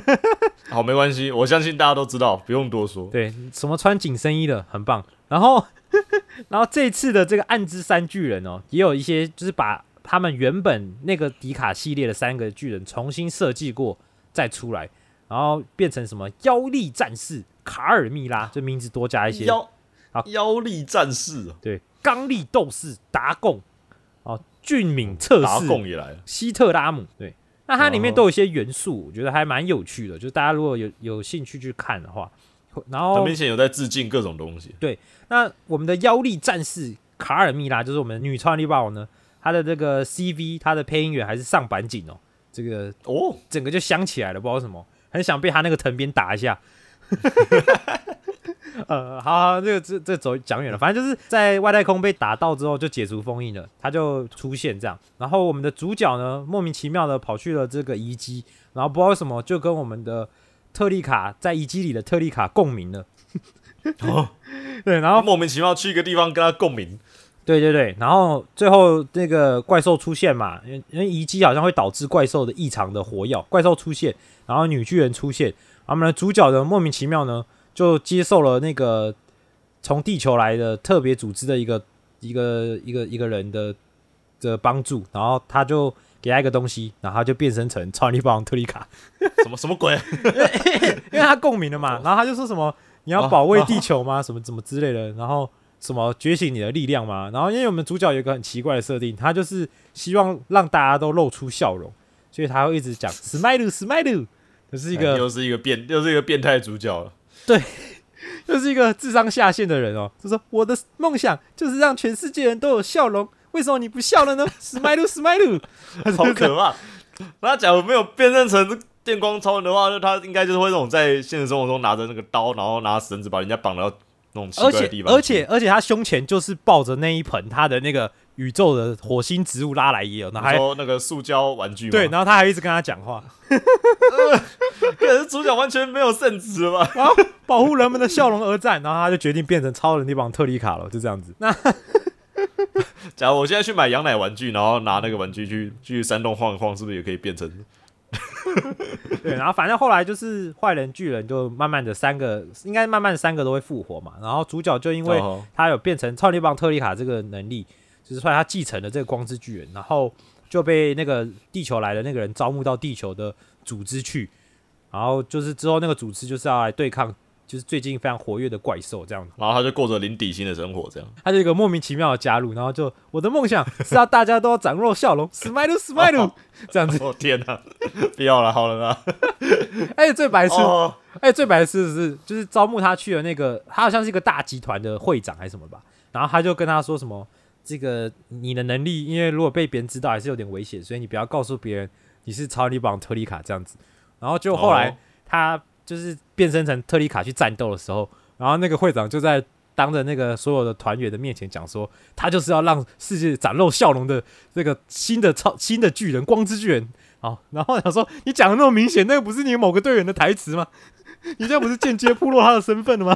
好，没关系，我相信大家都知道，不用多说。对，什么穿紧身衣的很棒。然后，然后这次的这个暗之三巨人哦，也有一些就是把他们原本那个迪卡系列的三个巨人重新设计过再出来，然后变成什么妖力战士卡尔蜜拉，这名字多加一些。妖啊妖力战士啊，对，刚力斗士达贡，哦，俊敏测试达试贡也来了。希特拉姆，对，那它里面哦都有一些元素，我觉得还蛮有趣的，就是大家如果有有兴趣去看的话，然后很明显有在致敬各种东西。对那我们的妖力战士卡尔蜜拉，就是我们女超人力霸王呢，她的这个 CV，他的配音员还是上板井哦，这个哦，整个就香起来了，不知道为什么，很想被他那个藤鞭打一下。呃，好好，这个这这走讲远了，反正就是在外太空被打到之后就解除封印了，他就出现这样。然后我们的主角呢，莫名其妙的跑去了这个遗迹，然后不知道为什么就跟我们的特利卡在遗迹里的特利卡共鸣了。哦 对，然后莫名其妙去一个地方跟他共鸣。对对对，然后最后那个怪兽出现嘛，因为因为遗迹好像会导致怪兽的异常的活跃，怪兽出现，然后女巨人出现，然后我们的主角呢莫名其妙呢就接受了那个从地球来的特别组织的一个一个一个一个人的的帮助，然后他就给他一个东西，然后他就变身成超力霸王特利卡，什么什么鬼？因为他共鸣了嘛，然后他就说什么你要保卫地球吗？什么什么之类的，然后什么觉醒你的力量吗？然后因为我们主角有一个很奇怪的设定，他就是希望让大家都露出笑容，所以他会一直讲 smile smile，就是一个又是一个变，又是一个变态主角了。对，又是一个智商下线的人哦，就说我的梦想就是让全世界人都有笑容，为什么你不笑了呢？smile smile，好可怕！那假如没有变身成电光超人的话，那他应该就是会那种在现实生活中拿着那个刀，然后拿绳子把人家绑到那种奇而且怪的地方去。而且而且他胸前就是抱着那一盆他的那个宇宙的火星植物拉来也有，然后还你说那个塑胶玩具吗？对，然后他还一直跟他讲话，可是主主角完全没有圣旨了吧？保护人们的笑容而战，然后他就决定变成超人力棒特里卡了，就这样子。那 假如我现在去买羊奶玩具，然后拿那个玩具去去山洞晃一晃，是不是也可以变成？对，然后反正后来就是坏人巨人就慢慢的三个，应该慢慢三个都会复活嘛。然后主角就因为哦他有变成超力棒特利卡这个能力，就是后来他继承了这个光之巨人，然后就被那个地球来的那个人招募到地球的组织去，然后就是之后那个组织就是要来对抗，就是最近非常活跃的怪兽这样子。然后他就过着零底薪的生活，这样。他就一个莫名其妙的加入，然后就我的梦想是要大家都要展露笑容，smile smile 这样子。哦天哪，不要了，好了啦。哎、最白痴，哦，哎、最白痴的是，就是招募他去的那个，他好像是一个大集团的会长还是什么吧，然后他就跟他说什么，这个你的能力，因为如果被别人知道还是有点危险，所以你不要告诉别人你是超力棒特里卡这样子。然后就后来哦他就是变身成特里卡去战斗的时候，然后那个会长就在当着那个所有的团员的面前讲说，他就是要让世界展露笑容的这个新的超 新的巨人光之巨人。好，然后想说，你讲的那么明显，那个不是你某个队员的台词吗？你这不是间接暴露他的身份了吗？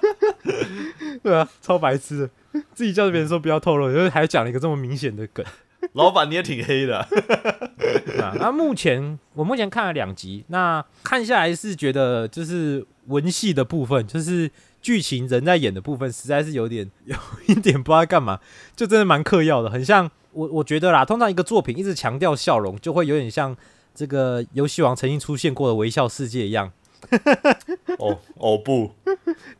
对啊，超白痴的，自己叫别人说不要透露，就是还讲了一个这么明显的梗。老板你也挺黑的。啊、对啊，那目前我目前看了两集，那看下来是觉得就是文戏的部分，就是剧情人在演的部分，实在是有点 有一点不知道干嘛，就真的蛮嗑药的，很像我我觉得啦，通常一个作品一直强调笑容，就会有点像这个游戏王曾经出现过的微笑世界一样。哦哦不，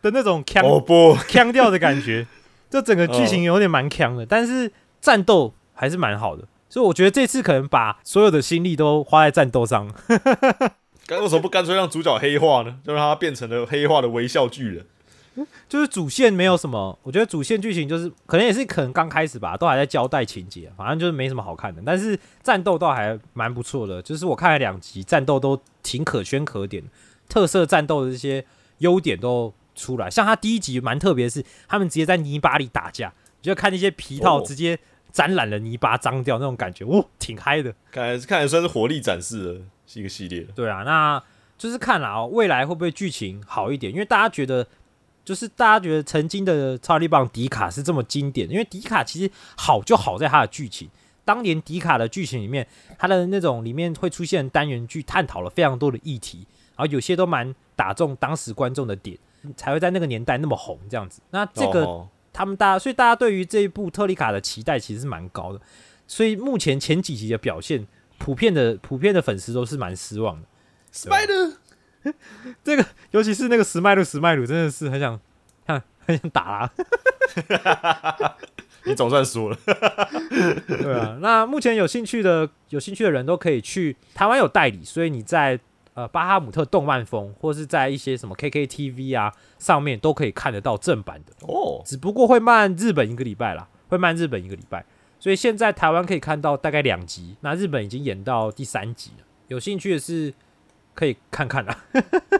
的那种腔哦不，腔调的感觉，这整个剧情有点蛮强的，但是战斗还是蛮好的，所以我觉得这次可能把所有的心力都花在战斗上。干为什么不干脆让主角黑化呢？就让他变成了黑化的微笑巨人。就是主线没有什么，我觉得主线剧情就是可能也是可能刚开始吧，都还在交代情节，反正就是没什么好看的。但是战斗倒还蛮不错的，就是我看了两集，战斗都挺可圈可点，特色战斗的这些优点都出来。像他第一集蛮特别是，他们直接在泥巴里打架，你就看那些皮套哦直接沾染了泥巴，脏掉那种感觉，哇，挺嗨的。看来看来算是活力展示了是一个系列。对啊，那就是看了哦，未来会不会剧情好一点？因为大家觉得，就是大家觉得曾经的超力棒迪卡是这么经典，因为迪卡其实好就好在它的剧情。当年迪卡的剧情里面，它的那种里面会出现单元剧，探讨了非常多的议题，然后有些都蛮打中当时观众的点，才会在那个年代那么红这样子。那这个哦他们大家，所以大家对于这一部特丽卡的期待其实是蛮高的。所以目前前几集的表现，普遍的普遍的粉丝都是蛮失望的。Spider 这个尤其是那个史麦鲁史麦鲁，真的是很想看很想打他。你总算输了。对啊，那目前有兴趣的有兴趣的人都可以去台湾有代理，所以你在呃巴哈姆特动漫风或是在一些什么 KKTV 啊上面都可以看得到正版的。哦，只不过会慢日本一个礼拜啦，会慢日本一个礼拜，所以现在台湾可以看到大概两集，那日本已经演到第三集了。有兴趣的是可以看看啦，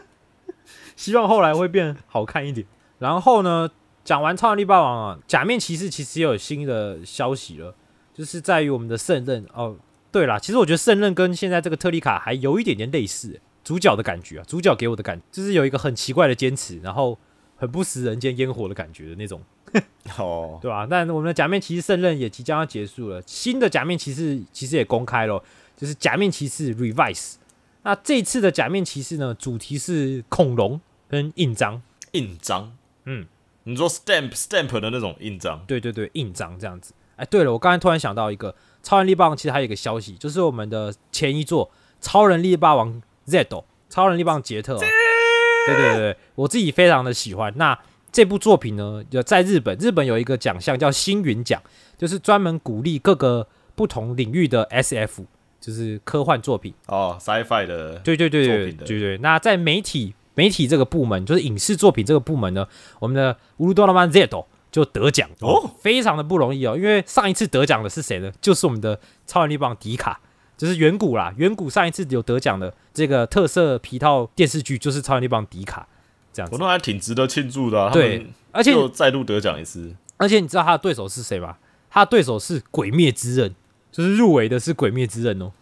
希望后来会变好看一点。然后呢，讲完超能力霸王啊，假面骑士其实也有新的消息了，就是在于我们的圣刃哦。对啦，其实我觉得圣刃跟现在这个特利卡还有一点点类似，主角的感觉啊，主角给我的感就是有一个很奇怪的坚持，然后很不食人间烟火的感觉的那种。哦，对吧、但我们的假面骑士圣刃也即将要结束了，新的假面骑士其实也公开了，就是假面骑士 Revise。那这次的假面骑士呢，主题是恐龙跟印章，印章，嗯，你说 stamp stamp 的那种印章，对对对，印章这样子。哎，对了，我刚才突然想到一个超人力霸王，其实还有一个消息，就是我们的前一座超人力霸王 Z，超人力霸王杰特、哦，对对对对，我自己非常的喜欢。那这部作品呢，有在日本，日本有一个奖项叫星云奖，就是专门鼓励各个不同领域的 SF，就是科幻作品。哦，sci-fi 的，对对对对对对。那在媒体媒体这个部门，就是影视作品这个部门呢，我们的乌鲁多拉曼 Z 就得奖哦非常的不容易哦。因为上一次得奖的是谁呢？就是我们的超人力棒迪卡，就是远古啦。远古上一次有得奖的这个特色皮套电视剧，就是超人力棒迪卡这样子。我那还挺值得庆祝的啊。对而且又再度得奖一次，而且你知道他的对手是谁吗？他的对手是《鬼灭之刃》，就是入围的是《鬼灭之刃》哦。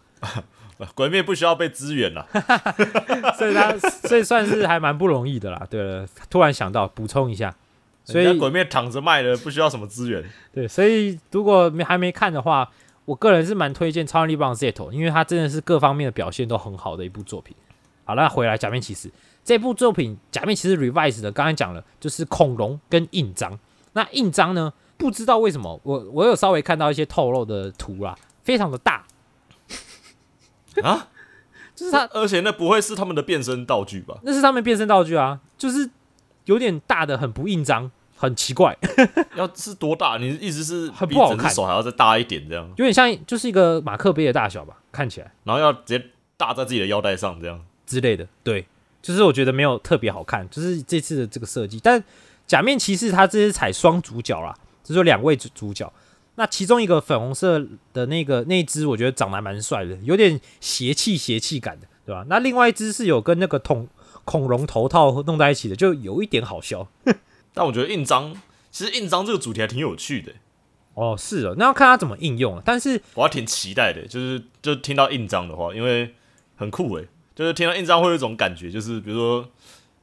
鬼灭不需要被支援了。所以他所以算是还蛮不容易的啦。对了，突然想到补充一下，所以鬼灭躺着卖的，不需要什么资源。对，所以如果没还没看的话，我个人是蛮推荐《超能力棒 Z》，因为它真的是各方面的表现都很好的一部作品。好，那回来《假面骑士》这部作品，《假面骑士 Revise》的刚才讲了，就是恐龙跟印章。那印章呢，不知道为什么，我我有稍微看到一些透露的图啦，非常的大，啊，就是它而且那不会是他们的变身道具吧？那是他们变身道具啊，就是有点大的很不印章，很奇怪，要是多大？你的意思是比很不好看手还要再大一点这样，有点像就是一个马克杯的大小吧，看起来。然后要直接搭在自己的腰带上这样。之类的，对，就是我觉得没有特别好看，就是这次的这个设计。但假面骑士它这是采双主角啦，就是有两位主主角。那其中一个粉红色的那个那一只，我觉得长得还蛮帅的，有点邪气邪气感的，对吧？那另外一只是有跟那个恐恐龙头套弄在一起的，就有一点好笑。但我觉得印章，其实印章这个主题还挺有趣的，哦，是哦，那要看它怎么应用了。但是我还挺期待的。就是就听到印章的话，因为很酷诶，就是听到印章会有一种感觉，就是比如说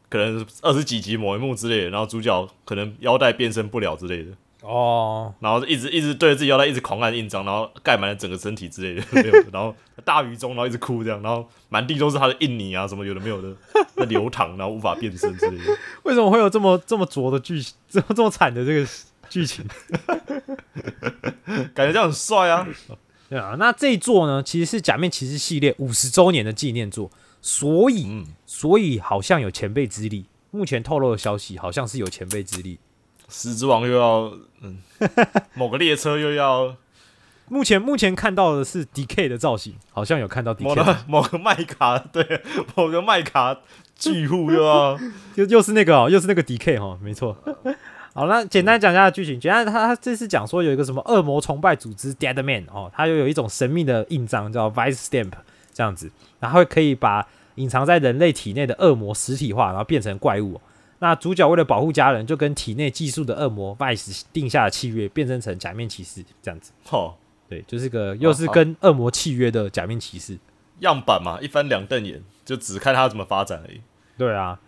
可能二十几集某一幕之类的，然后主角可能腰带变身不了之类的，哦，然后一直一直对着自己腰带一直狂按印章，然后盖满了整个身体之类的，没有 然后大雨中，然后一直哭这样，然后满地都是他的印泥啊，什么有的没有的，在流淌，然后无法变身之类的。为什么会有这么这么拙的剧情，这么这么惨的这个剧情？感觉这样很帅啊！对啊，那这一座呢，其实是假面骑士系列五十周年的纪念作，所以、嗯，所以好像有前辈之力。目前透露的消息好像是有前辈之力。狮之王又要嗯，某个列车又要 目前目前看到的是 DK 的造型，好像有看到 DK，个某个麦卡，对，某个麦卡巨户又要 又又是那个哦，又是那个 DK 哦，没错。好，那简单讲一下剧情。简单，他他这次讲说有一个什么恶魔崇拜组织 Dead Man 哦，它又有一种神秘的印章叫 Vice Stamp 这样子，然后可以把隐藏在人类体内的恶魔实体化，然后变成怪物哦、那主角为了保护家人，就跟体内寄宿的恶魔 Vice 定下了契约，变身成假面骑士这样子。哦对，就是个又是跟恶魔契约的假面骑士。样板嘛，一翻两瞪眼，就只看他怎么发展而已。对啊，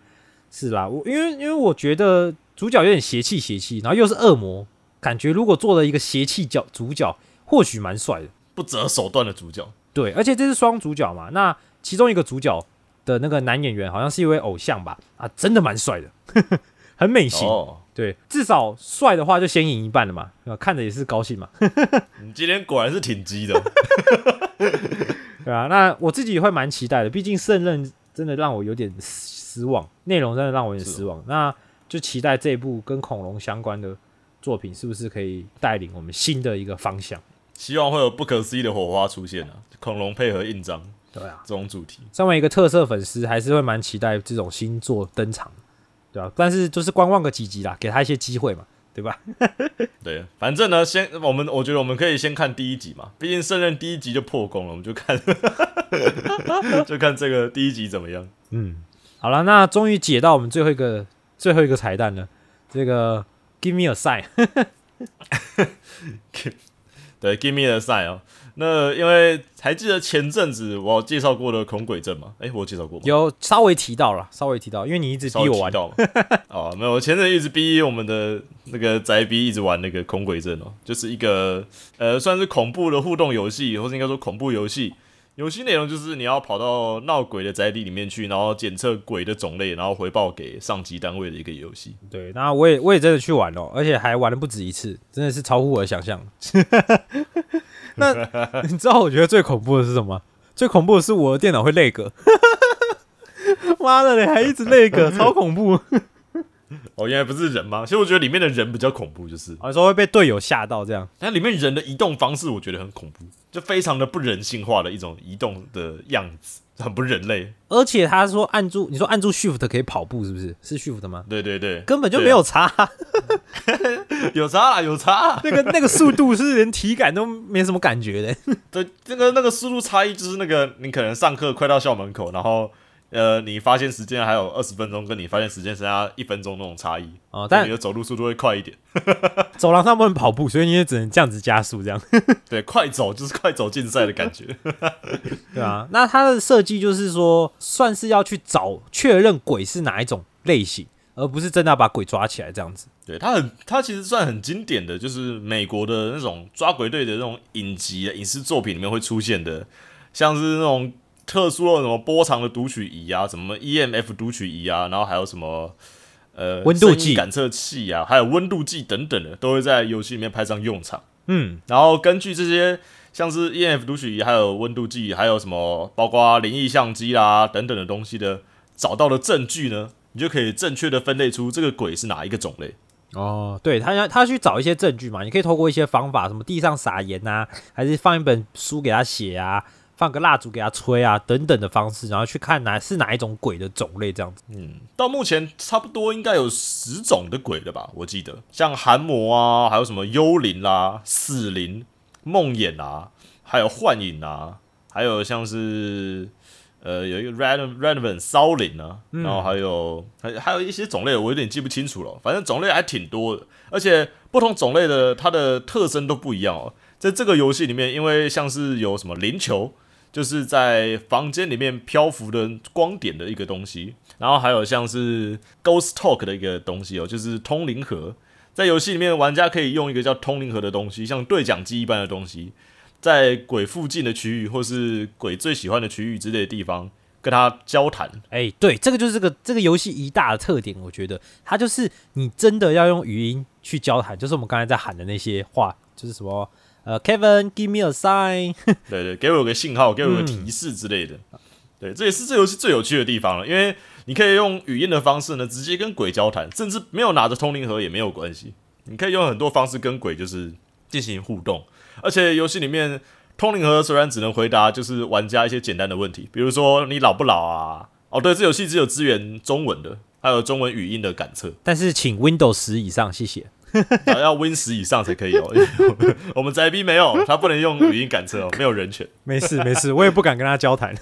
是啦，我因为因为我觉得主角有点邪气邪气，然后又是恶魔，感觉如果做了一个邪气角主角，或许蛮帅的。不择手段的主角，对，而且这是双主角嘛，那其中一个主角的那个男演员好像是一位偶像吧，啊，真的蛮帅的，很美型。哦，对，至少帅的话就先赢一半了嘛，看着也是高兴嘛。你今天果然是挺鸡的。对啊，那我自己会蛮期待的，毕竟胜任真的让我有点失失望，内容真的让我有点失望。那就期待这一部跟恐龙相关的作品是不是可以带领我们新的一个方向？希望会有不可思议的火花出现啊！恐龙配合印章对啊，这种主题，身为一个特色粉丝，还是会蛮期待这种新作登场，对吧、但是就是观望个几集啦，给他一些机会嘛，对吧？对，反正呢，先我们我觉得我们可以先看第一集嘛，毕竟胜任第一集就破功了，我们就看 就看这个第一集怎么样。嗯，好了，那终于解到我们最后一个最后一个彩蛋了，这个 Give me a sign，对，Give me a sign 哦。那因为还记得前阵子我介绍过的恐鬼症嘛？诶，我介绍过吗？有稍微提到了，稍微提到，因为你一直逼我玩。哦，没有，我前阵一直逼我们的那个宅逼一直玩那个恐鬼症哦，就是一个呃算是恐怖的互动游戏，或者应该说恐怖游戏。游戏内容就是你要跑到闹鬼的宅邸里面去，然后检测鬼的种类，然后回报给上级单位的一个游戏。对，那我也我也真的去玩了，而且还玩了不止一次，真的是超乎我的想象。那你知道我觉得最恐怖的是什么？最恐怖的是我的电脑会累格，妈的，你还一直累格，超恐怖！哦，原来不是人吗？其实我觉得里面的人比较恐怖，就是有时候会被队友吓到，这样但里面人的移动方式我觉得很恐怖，就非常的不人性化的一种移动的样子，很不人类。而且他说按住，你说按住 Shift 可以跑步，是不是？是 Shift 吗？对对对，根本就没有差，有差啦，有差啦。那个那个速度是连体感都没什么感觉的。对，那个那个速度差异就是那个，你可能上课快到校门口，然后呃，你发现时间还有二十分钟，跟你发现时间剩下一分钟那种差异，哦，但你的走路速度会快一点。走廊上不能跑步，所以你也只能这样子加速，这样 对，快走就是快走竞赛的感觉。对啊。那它的设计就是说，算是要去找确认鬼是哪一种类型，而不是真的要把鬼抓起来这样子。对，它很，它其实算很经典的，就是美国的那种抓鬼队的那种影集、影视作品里面会出现的，像是那种特殊的什么波长的读取仪啊，什么 EMF 读取仪啊，然后还有什么呃温度计感测器啊，还有温度计等等的，都会在游戏里面派上用场。嗯，然后根据这些像是 EMF 读取仪、还有温度计，还有什么包括灵异相机啦等等的东西的找到的证据呢，你就可以正确的分类出这个鬼是哪一个种类。哦，对他要他去找一些证据嘛，你可以透过一些方法，什么地上撒盐啊，还是放一本书给他写啊，放个蜡烛给他吹啊，等等的方式，然后去看哪是哪一种鬼的种类这样子。嗯，到目前差不多应该有十种的鬼了吧？我记得，像寒魔啊，还有什么幽灵啦、死灵、梦魇啊，还有幻影啊，还有像是呃有一个 random random 骚灵啊，然后还有还还有一些种类，我有点记不清楚了。反正种类还挺多的，而且不同种类的它的特征都不一样哦。在这个游戏里面，因为像是有什么灵球，就是在房间里面漂浮的光点的一个东西，然后还有像是 Ghost Talk 的一个东西哦，就是通灵盒。在游戏里面，玩家可以用一个叫通灵盒的东西，像对讲机一般的东西，在鬼附近的区域或是鬼最喜欢的区域之类的地方跟他交谈。哎、对，这个就是这个这个游戏一大特点，我觉得它就是你真的要用语音去交谈，就是我们刚才在喊的那些话，就是什么呃，Kevin，give me a sign，对对，给我个信号，给我个提示之类的。对，这也是这游戏最有趣的地方了，因为你可以用语音的方式呢，直接跟鬼交谈，甚至没有拿着通灵盒也没有关系，你可以用很多方式跟鬼就是进行互动。而且游戏里面通灵盒虽然只能回答就是玩家一些简单的问题，比如说你老不老啊？哦，对，这游戏只有支援中文的，还有中文语音的感测。但是请 Windows 十以上，谢谢。啊，要 Win 十以上才可以哦。我们宅 B 没有，他不能用语音感测哦，没有人权。没事没事，我也不敢跟他交谈。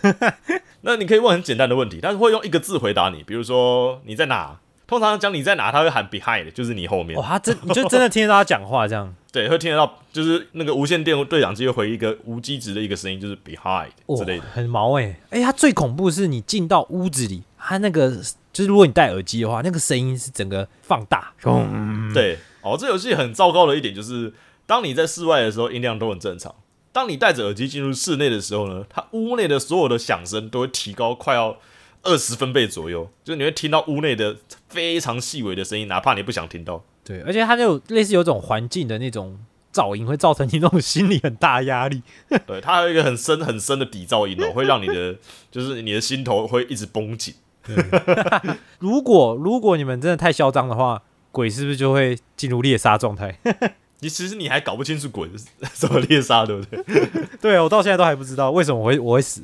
那你可以问很简单的问题，但是会用一个字回答你，比如说你在哪？通常讲你在哪，他会喊 behind，就是你后面。哇，他真你就真的听得到他讲话这样。对，会听得到，就是那个无线电对讲机会回一个无机值的一个声音，就是 behind 哦之类的。很毛哎、欸！哎、它最恐怖的是你进到屋子里，他那个就是如果你戴耳机的话，那个声音是整个放大，嗯，对，哦，这游戏很糟糕的一点就是，当你在室外的时候，音量都很正常；当你戴着耳机进入室内的时候呢，它屋内的所有的响声都会提高快要二十分贝左右，就是你会听到屋内的非常细微的声音，哪怕你不想听到。对，而且它就有类似有种环境的那种噪音，会造成你那种心理很大的压力。对，它还有一个很深很深的底噪音哦，会让你的就是你的心头会一直绷紧。如果如果你们真的太嚣张的话，鬼是不是就会进入猎杀状态？你其实你还搞不清楚鬼是 怎么猎杀，对不对？对我到现在都还不知道为什么我会我会死。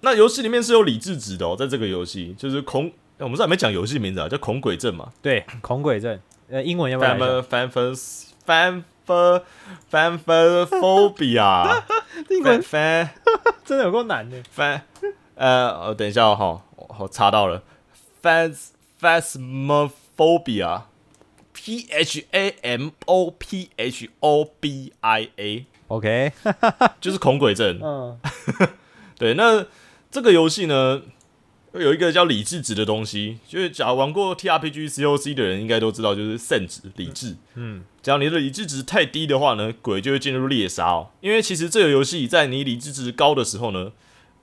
那游戏里面是有理智值的哦，在这个游戏就是恐，我们这还没讲游戏名字啊，叫恐鬼症嘛。对，恐鬼症，呃，英文要不要来一下？fan fan fan fan fan fan phobia，英文 fan 真的有够难的。fan 呃，呃等一下哈，我我查到了，fan phasmophobia，p h a m o p h o b i a，OK，就是恐鬼症。嗯，对，那这个游戏呢，有一个叫理智值的东西，就是假如玩过 TRPG COC 的人应该都知道，就是 sen 值理智。嗯，只要你的理智值太低的话呢，鬼就会进入猎杀哦。因为其实这个游戏在你理智值高的时候呢，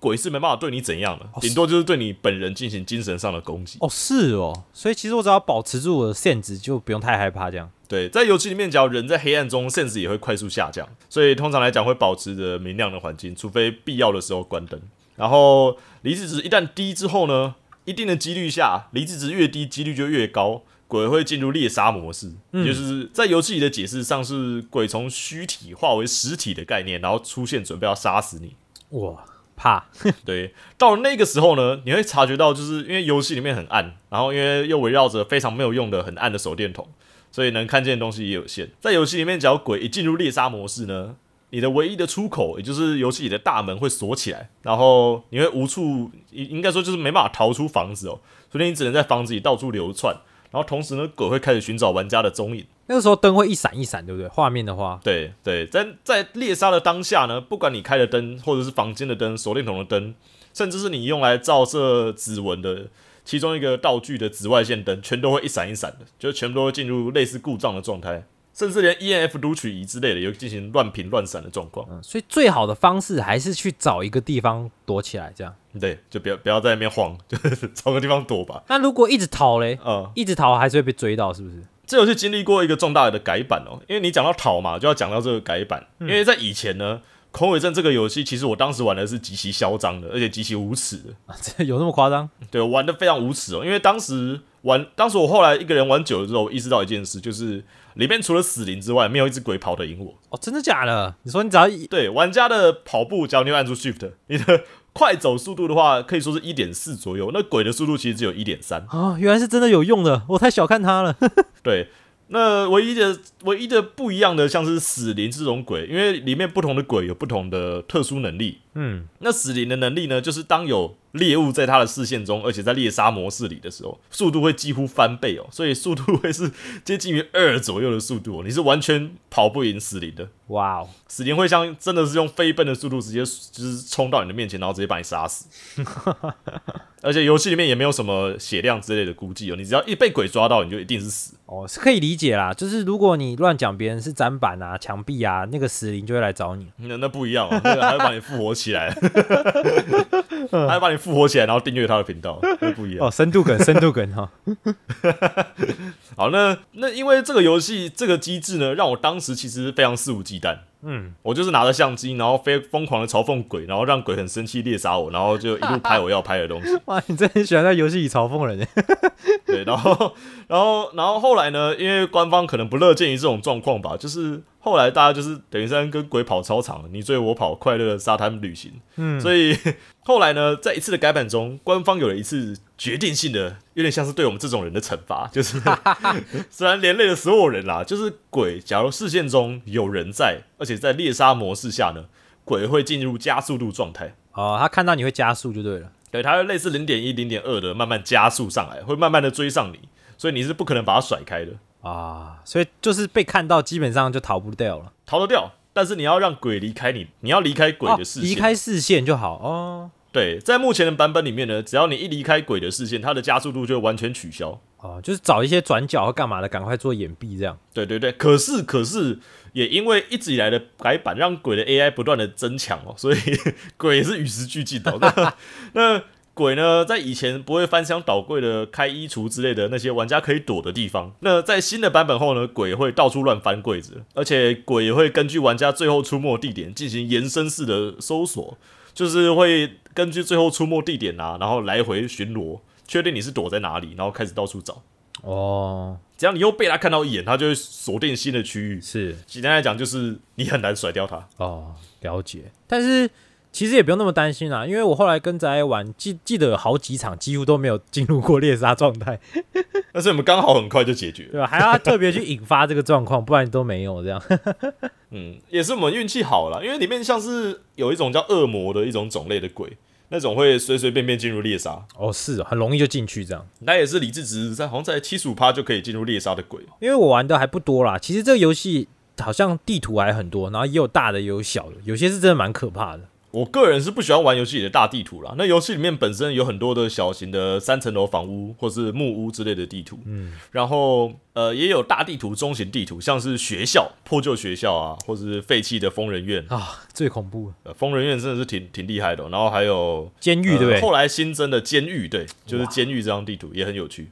鬼是没办法对你怎样的，顶多就是对你本人进行精神上的攻击。哦，是哦，所以其实我只要保持住我的限值，就不用太害怕这样。对，在游戏里面，只要人在黑暗中，sense 也会快速下降，所以通常来讲会保持着明亮的环境，除非必要的时候关灯。然后离子值一旦低之后呢，一定的几率下，离子值越低，几率就越高，鬼会进入猎杀模式，嗯就是在游戏里的解释上是鬼从虚体化为实体的概念，然后出现准备要杀死你。哇，怕，对，到了那个时候呢，你会察觉到，就是因为游戏里面很暗，然后因为又围绕着非常没有用的很暗的手电筒，所以能看见的东西也有限。在游戏里面，只要鬼一进入猎杀模式呢，你的唯一的出口，也就是游戏里的大门会锁起来，然后你会无处，应应该说就是没办法逃出房子哦，所以你只能在房子里到处流窜。然后同时呢，鬼会开始寻找玩家的踪影。那个时候灯会一闪一闪，对不对？画面的话，对对，在在猎杀的当下呢，不管你开的灯，或者是房间的灯、手电筒的灯，甚至是你用来照射指纹的其中一个道具的紫外线灯，全都会一闪一闪的，就全部都会进入类似故障的状态。甚至连 E N F 读取仪之类的，有进行乱频乱闪的状况。嗯，所以最好的方式还是去找一个地方躲起来，这样。对，就不要不要在那边晃，就 是找个地方躲吧。那如果一直逃嘞，嗯，一直逃还是会被追到，是不是？这游戏经历过一个重大的改版哦，因为你讲到逃嘛，就要讲到这个改版。因为在以前呢，《空尾镇》这个游戏，其实我当时玩的是极其嚣张的，而且极其无耻的。啊这有那么夸张？对，玩的非常无耻哦。因为当时玩，当时我后来一个人玩久了之后，我意识到一件事，就是里面除了死灵之外，没有一只鬼跑得赢我。哦，真的假的？你说你只要一对，玩家的跑步，只要你按住 Shift，你的快走速度的话，可以说是一点四左右。那鬼的速度其实只有一点三。啊，原来是真的有用的，我太小看它了。对，那唯一的唯一的不一样的，像是死灵这种鬼，因为里面不同的鬼有不同的特殊能力。嗯，那死灵的能力呢，就是当有猎物在他的视线中，而且在猎杀模式里的时候，速度会几乎翻倍哦，所以速度会是接近于二左右的速度、哦，你是完全跑不赢死灵的。哇哦，死灵会像真的是用飞奔的速度直接就是冲到你的面前，然后直接把你杀死。而且游戏里面也没有什么血量之类的估计哦，你只要一被鬼抓到，你就一定是死。哦，是可以理解啦。就是如果你乱讲别人是砧板啊、墙壁啊，那个死灵就会来找你。那那不一样哦，那个还会把你复活起来，还会把你复活起来，然后订阅他的频道，那不一样。哦，深度梗，深度梗哈。好，那那因为这个游戏这个机制呢，让我当时其实非常肆无忌惮。嗯，我就是拿着相机，然后非疯狂的嘲讽鬼，然后让鬼很生气猎杀我，然后就一路拍我要拍的东西。哇，你真的很喜欢在游戏里嘲讽人耶。对，然后然后然后后来呢，因为官方可能不乐见于这种状况吧，就是后来大家就是等于是跟鬼跑操场，你追我跑，快乐的沙滩旅行。嗯，所以 后来呢，在一次的改版中，官方有了一次决定性的，有点像是对我们这种人的惩罚，就是虽然连累了所有人啦，就是鬼，假如视线中有人在，而且在猎杀模式下呢，鬼会进入加速度状态。哦，他看到你会加速就对了。对，它会类似零点一、零点二的慢慢加速上来，会慢慢的追上你，所以你是不可能把它甩开的，啊，所以就是被看到，基本上就逃不掉了。逃得掉。但是你要让鬼离开你，你要离开鬼哦的视线。离开视线就好哦。对，在目前的版本里面呢，只要你一离开鬼的视线，它的加速度就会完全取消。哦，就是找一些转角或干嘛的，赶快做掩蔽这样。对对对，可是可是也因为一直以来的改版，让鬼的 AI 不断的增强哦，所以 鬼也是与时俱进的哦。那那鬼呢，在以前不会翻箱倒柜的开衣橱之类的那些玩家可以躲的地方，那在新的版本后呢，鬼会到处乱翻柜子，而且鬼也会根据玩家最后出没地点进行延伸式的搜索，就是会根据最后出没地点啊，然后来回巡逻，确定你是躲在哪里，然后开始到处找。哦，只要你又被他看到一眼，他就会锁定新的区域。是简单来讲，就是你很难甩掉他。哦，了解。但是其实也不用那么担心啦，因为我后来跟宅玩，记记得有好几场几乎都没有进入过猎杀状态，但是我们刚好很快就解决了。对吧？还要特别去引发这个状况，不然都没有这样。嗯，也是我们运气好了，因为里面像是有一种叫恶魔的一种种类的鬼，那种会随随便便进入猎杀，哦，是哦很容易就进去这样。那也是理智值在好像在七十五趴就可以进入猎杀的鬼。因为我玩的还不多啦，其实这个游戏好像地图还很多，然后也有大的也有小的，有些是真的蛮可怕的。我个人是不喜欢玩游戏里的大地图啦。那游戏里面本身有很多的小型的三层楼房屋或是木屋之类的地图，嗯，然后呃也有大地图、中型地图，像是学校、破旧学校啊，或是废弃的疯人院。啊，最恐怖了呃，疯人院真的是挺挺厉害的哦、然后还有监狱，对不对？呃后来新增的监狱，对，就是监狱这张地图也很有趣。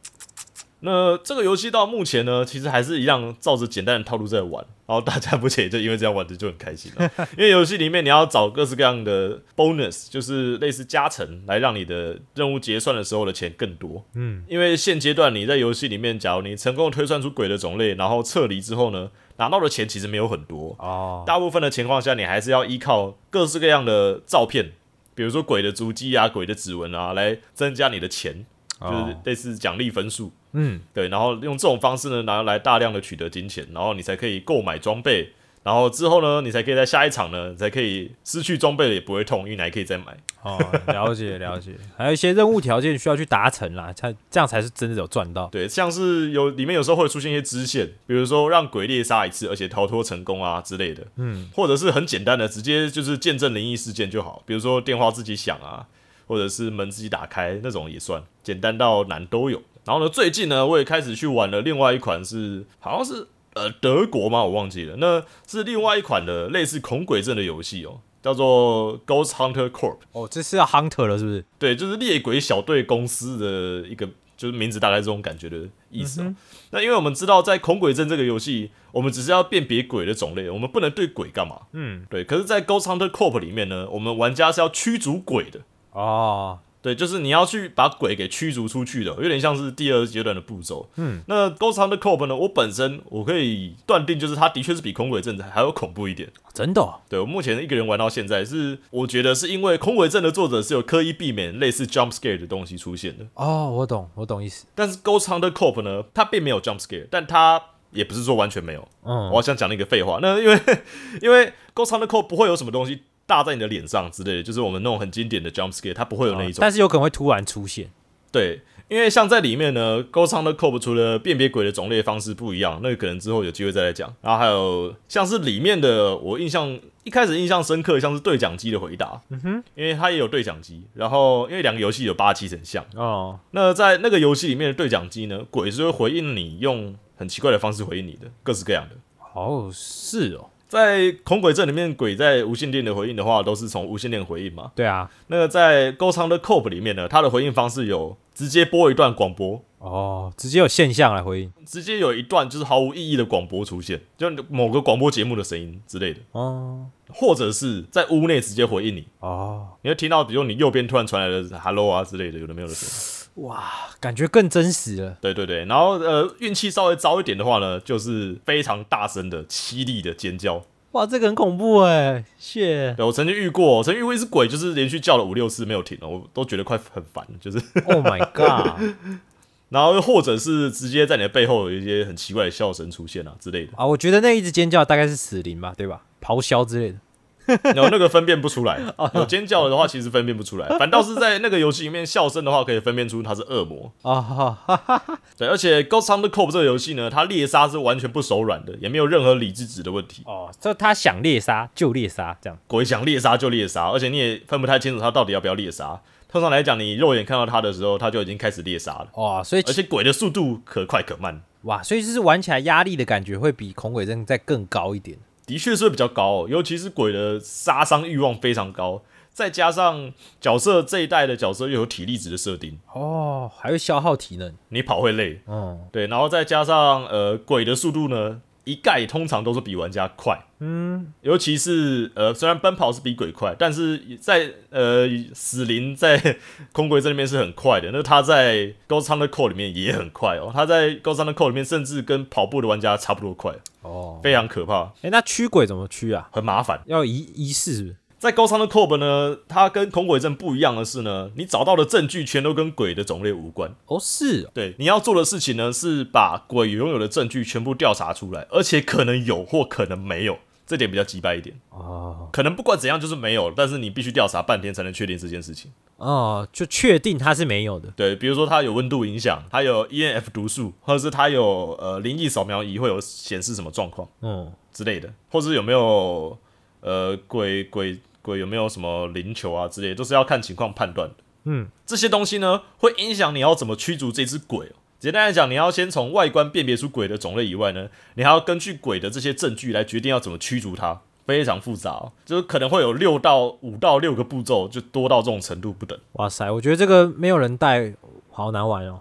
那这个游戏到目前呢，其实还是一样照着简单的套路在玩，然后大家目前也就因为这样玩的就很开心了。因为游戏里面你要找各式各样的 bonus，就是类似加成，来让你的任务结算的时候的钱更多。嗯，因为现阶段你在游戏里面，假如你成功推算出鬼的种类，然后撤离之后呢，拿到的钱其实没有很多。哦，大部分的情况下，你还是要依靠各式各样的照片，比如说鬼的足迹啊、鬼的指纹啊，来增加你的钱，就是哦类似奖励分数。嗯，对，然后用这种方式呢，拿来大量的取得金钱，然后你才可以购买装备，然后之后呢，你才可以在下一场呢，才可以失去装备了也不会痛，因为你还可以再买。哦，了解了解，还有一些任务条件需要去达成啦，才这样才是真的有赚到。对，像是有里面有时候会出现一些支线，比如说让鬼猎杀一次，而且逃脱成功啊之类的。嗯，或者是很简单的，直接就是见证灵异事件就好，比如说电话自己响啊，或者是门自己打开那种也算，简单到难都有。然后呢，最近呢，我也开始去玩了另外一款是好像是呃德国吗？我忘记了，那是另外一款的类似恐鬼症的游戏哦，叫做 Ghost Hunter Corp。哦，这是要 Hunter 了，是不是？对，就是猎鬼小队公司的一个，就是名字大概这种感觉的意思、哦。那因为我们知道，在恐鬼症这个游戏，我们只是要辨别鬼的种类，我们不能对鬼干嘛。嗯，对。可是，在 Ghost Hunter Corp 里面呢，我们玩家是要驱逐鬼的。哦，对，就是你要去把鬼给驱逐出去的，有点像是第二阶段的步骤。嗯，那 Ghost Hunter Corp 呢，我本身我可以断定，就是它的确是比恐鬼症还要恐怖一点。真的哦、对我目前一个人玩到现在，是我觉得是因为空鬼症的作者是有刻意避免类似 jump scare 的东西出现的，哦，我懂，我懂意思。但是 Ghost Hunter Corp 呢，它并没有 jump scare，但它也不是说完全没有。嗯我好像讲了一个废话，那因为 因为 Ghost Hunter Corp 不会有什么东西打在你的脸上之类的，就是我们那种很经典的 jump scare，它不会有那一种。但是有可能会突然出现。对，因为像在里面呢，Ghost Hunter Corp 除了辨别鬼的种类方式不一样，那个可能之后有机会再来讲。然后还有像是里面的，我印象一开始印象深刻，像是对讲机的回答，嗯哼，因为它也有对讲机。然后因为两个游戏有八七成像，哦，那在那个游戏里面的对讲机呢，鬼是会回应你用很奇怪的方式回应你的，各式各样的。哦，是哦，在恐鬼阵里面，鬼在无线电的回应的话，都是从无线电回应嘛。对啊，那个在 Ghost Hunter Corp 里面呢，它的回应方式有直接播一段广播，哦，直接有现象来回应。直接有一段就是毫无意义的广播出现，就某个广播节目的声音之类的，哦，或者是在屋内直接回应你，哦，你会听到，比如你右边突然传来的 “hello” 啊之类的，有的没有的声音。哇，感觉更真实了。对对对，然后呃，运气稍微糟一点的话呢，就是非常大声的凄厉的尖叫。哇，这个很恐怖哎，谢。对我曾经遇过，我曾经遇过一只鬼，就是连续叫了五六次没有停了，我都觉得快很烦，就是。Oh my god！然后或者是直接在你的背后有一些很奇怪的笑声出现啊之类的，啊，我觉得那一直尖叫大概是死灵吧，对吧？咆哮之类的。然后那个分辨不出来，有尖叫的话其实分辨不出来，反倒是在那个游戏里面笑声的话可以分辨出它是恶魔。啊！对，而且 Ghost Hunter Corp 这个游戏呢，它猎杀是完全不手软的，也没有任何理智值的问题。哦，就他想猎杀就猎杀，这样。鬼想猎杀就猎杀，而且你也分不太清楚他到底要不要猎杀。通常来讲，你肉眼看到它的时候，它就已经开始猎杀了。哇，所以而且鬼的速度可快可慢，哇，所以就是玩起来压力的感觉会比恐鬼症再更高一点。的确是会比较高、哦，尤其是鬼的杀伤欲望非常高，再加上角色这一代的角色又有体力值的设定，哦，还会消耗体能。你跑会累，嗯，对，然后再加上呃鬼的速度呢，一概通常都是比玩家快，嗯，尤其是呃虽然奔跑是比鬼快，但是在呃死灵在空鬼这里面是很快的，那他在 Ghost Hunter Core 里面也很快哦，他在 Ghost Hunter Core 里面甚至跟跑步的玩家差不多快，哦，非常可怕，哎，那驱鬼怎么驱啊？很麻烦。要仪仪式是不是？在 Ghost Hunter Corp 呢，它跟恐鬼症不一样的是呢，你找到的证据全都跟鬼的种类无关。哦，是哦对，你要做的事情呢，是把鬼拥有的证据全部调查出来，而且可能有或可能没有，这点比较鸡掰一点。哦可能不管怎样就是没有，但是你必须调查半天才能确定这件事情。哦，就确定它是没有的。对，比如说它有温度影响，它有 ENF 毒素，或者是它有呃灵异扫描仪会有显示什么状况嗯，之类的，或者是有没有呃鬼鬼鬼有没有什么灵球啊之类，都是要看情况判断的。嗯，这些东西呢，会影响你要怎么驱逐这只鬼、哦。简单来讲，你要先从外观辨别出鬼的种类以外呢，你还要根据鬼的这些证据来决定要怎么驱逐它，非常复杂、哦，就是可能会有六到五到六个步骤，就多到这种程度不等。哇塞，我觉得这个没有人带，好难玩哦。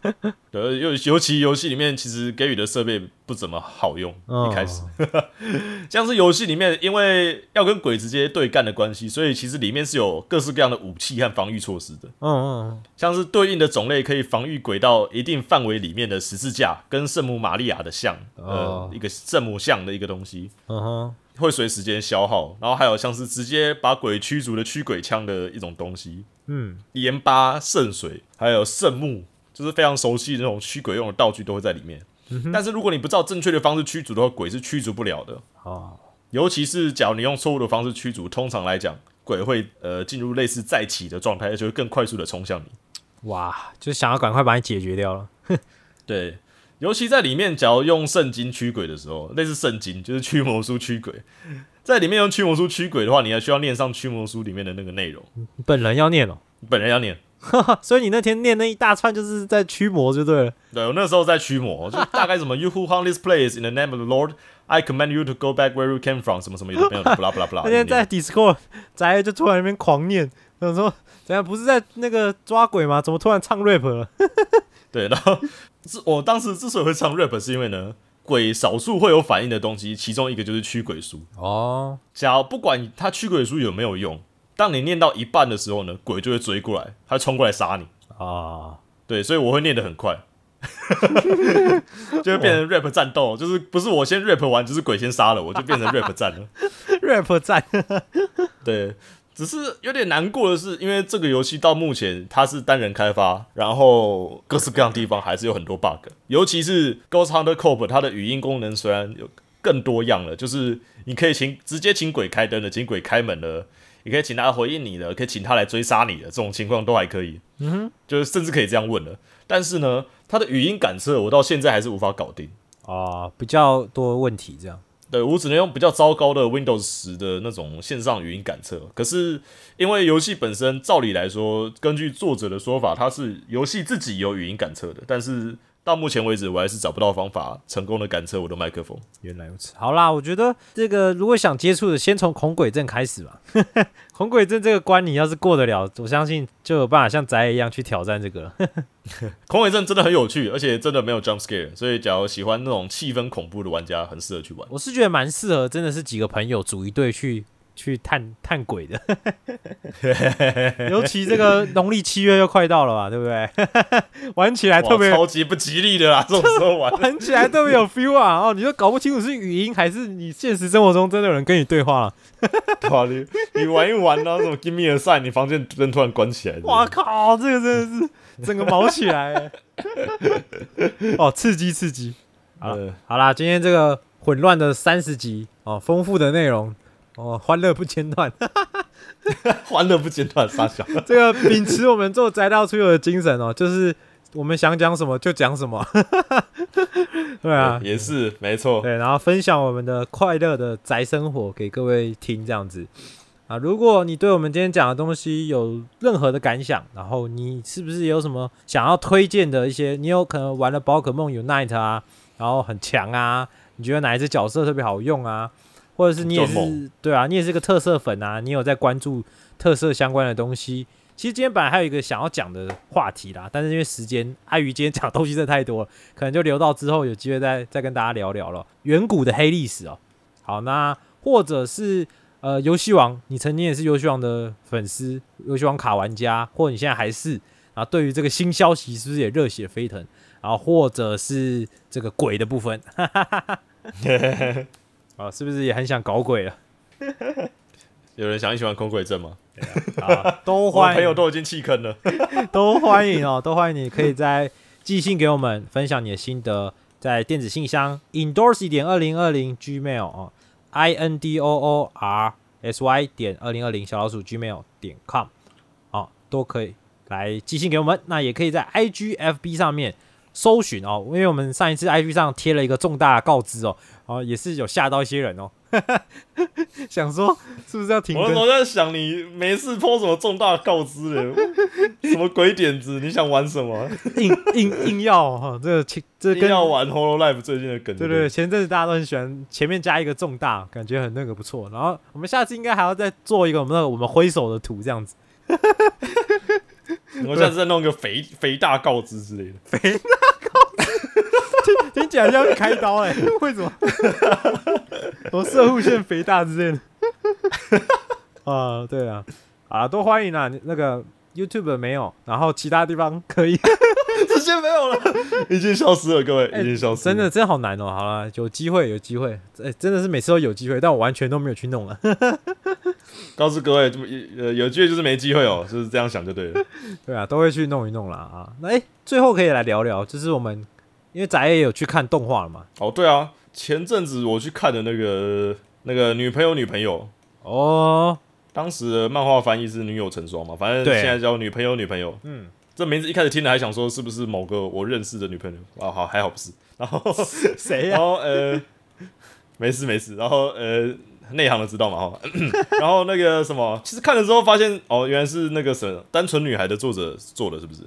对，尤尤其游戏里面其实给予的设备不怎么好用，哦一开始，像是游戏里面因为要跟鬼直接对干的关系，所以其实里面是有各式各样的武器和防御措施的，嗯嗯，像是对应的种类可以防御鬼到一定范围里面的十字架跟圣母玛利亚的像，呃哦，一个圣母像的一个东西。嗯哼，会随时间消耗，然后还有像是直接把鬼驱逐的驱鬼枪的一种东西，嗯，盐巴、圣水，还有圣木，就是非常熟悉的那种驱鬼用的道具都会在里面。但是如果你不知道正确的方式驱逐的话，鬼是驱逐不了的。啊，尤其是假如你用错误的方式驱逐，通常来讲，鬼会呃进入类似再起的状态，而且会更快速的冲向你。哇，就想要赶快把你解决掉了。对，尤其在里面，假如用圣经驱鬼的时候，类似圣经就是驱魔书驱鬼，在里面用驱魔书驱鬼的话，你还需要念上驱魔书里面的那个内容，本人要念哦，本人要念。所以你那天念那一大串就是在驱魔就对了。对我那时候在驱魔，就大概什么 You who haunt this place in the name of the Lord, I command you to go back where you came from，什么什么有的没有的，不啦不啦不啦。那天在 Discord 宅就突然那边狂念，想说怎样不是在那个抓鬼吗？怎么突然唱 rap 了？对，然后是我当时之所以会唱 rap，是因为呢，鬼少数会有反应的东西，其中一个就是驱鬼书。哦，假如不管他驱鬼书有没有用，当你念到一半的时候呢，鬼就会追过来，他会冲过来杀你。啊，对，所以我会念得很快，就会变成 rap 战斗，就是不是我先 rap 完，就是鬼先杀了，我就变成 rap 战了。rap 战对，只是有点难过的是，因为这个游戏到目前它是单人开发，然后各式各样的地方还是有很多 bug，尤其是 Ghost Hunter Corp 它的语音功能虽然有更多样了，就是你可以请直接请鬼开灯的，请鬼开门的，你可以请他回应你的，可以请他来追杀你的，这种情况都还可以。嗯哼，就是甚至可以这样问了。但是呢，它的语音感测我到现在还是无法搞定。啊，比较多问题这样。对我只能用比较糟糕的 Windows 十的那种线上语音感测。可是因为游戏本身，照理来说，根据作者的说法，它是游戏自己有语音感测的，但是到目前为止，我还是找不到方法成功的感测我的麦克风。原来如此。好啦，我觉得这个如果想接触的，先从恐鬼症开始吧。恐鬼症这个关，你要是过得了，我相信就有办法像宅一样去挑战这个了。恐鬼症真的很有趣，而且真的没有 jump scare，所以假如喜欢那种气氛恐怖的玩家，很适合去玩。我是觉得蛮适合，真的是几个朋友组一队去去探探鬼的。尤其这个农历七月又快到了吧，对不对？玩起来特别超级不吉利的啦，这种时候玩。玩起来特别有 feel 啊！哦，你都搞不清楚是语音还是你现实生活中真的有人跟你对话了。哇，你你玩一玩呢、啊，什么 Give me a sign，你房间灯突然关起来。哇靠，这个真的是整个毛起来欸，哦，刺激刺激！好呃，好啦，今天这个混乱的三十集哦，丰富的内容哦，欢乐不间断。欢乐不间断，傻笑。这个秉持我们做宅到出游的精神哦，就是我们想讲什么就讲什么。对啊，也是没错。对，然后分享我们的快乐的宅生活给各位听，这样子啊。如果你对我们今天讲的东西有任何的感想，然后你是不是有什么想要推荐的一些？你有可能玩了宝可梦 Unite 啊，然后很强啊，你觉得哪一只角色特别好用啊？或者是你也是对啊，你也是个特色粉啊，你有在关注特色相关的东西。其实今天本来还有一个想要讲的话题啦，但是因为时间碍于今天讲东西真的太多了，可能就留到之后有机会再再跟大家聊聊了。远古的黑历史哦，好，那或者是呃游戏王，你曾经也是游戏王的粉丝，游戏王卡玩家，或者你现在还是啊，对于这个新消息是不是也热血沸腾？然后或者是这个鬼的部分，啊，是不是也很想搞鬼了？有人想一起玩空鬼阵吗？啊，都欢迎朋友都已经弃坑了。都欢迎哦，都欢迎你可以在寄信给我们，分享你的心得，在电子信箱 endorse 点二零二零 gmail 哦，i n d o o r s y 点二零二零小老鼠 gmail 点 com 哦，都可以来寄信给我们。那也可以在 i g f b 上面搜寻哦，因为我们上一次 i g 上贴了一个重大告知哦，哦也是有吓到一些人哦，想说是不是要停更我那时？候在想，你没事泼什么重大告知嘞，什么鬼点子？你想玩什么？硬硬硬要哈、这个其这跟要玩 h o l o Life 最近的梗？对对对，前阵子大家都很喜欢前面加一个重大，感觉很那个不错。然后我们下次应该还要再做一个我们那个我们挥手的图这样子。我下次再弄个肥肥大告知之类的。肥大告知 听听起来像要开刀哎、为什么？我射护线肥大之类的。啊，对啊，啊，都欢迎啊。那个 YouTube 没有，然后其他地方可以。这些没有了，已经消失了，各位，已经消失了。真的真好难哦。好了，有机会有机会，哎、真的是每次都有机会，但我完全都没有去弄了。告诉各位，这么呃有机会就是没机会哦，就是这样想就对了。对啊，都会去弄一弄啦啊。那哎、最后可以来聊聊，就是我们因为宅也有去看动画了嘛，哦，对啊，前阵子我去看的那个那个女朋友女朋友，哦，当时的漫画翻译是女友成双嘛，反正现在叫女朋友女朋友。嗯，这名字一开始听了还想说是不是某个我认识的女朋友啊？好，还好不是。然后 谁呀、然后呃，没事没事。然后呃，内行的知道嘛哈。然后那个什么，其实看了之后发现哦，原来是那个什么《单纯女孩》的作者做的，是不是？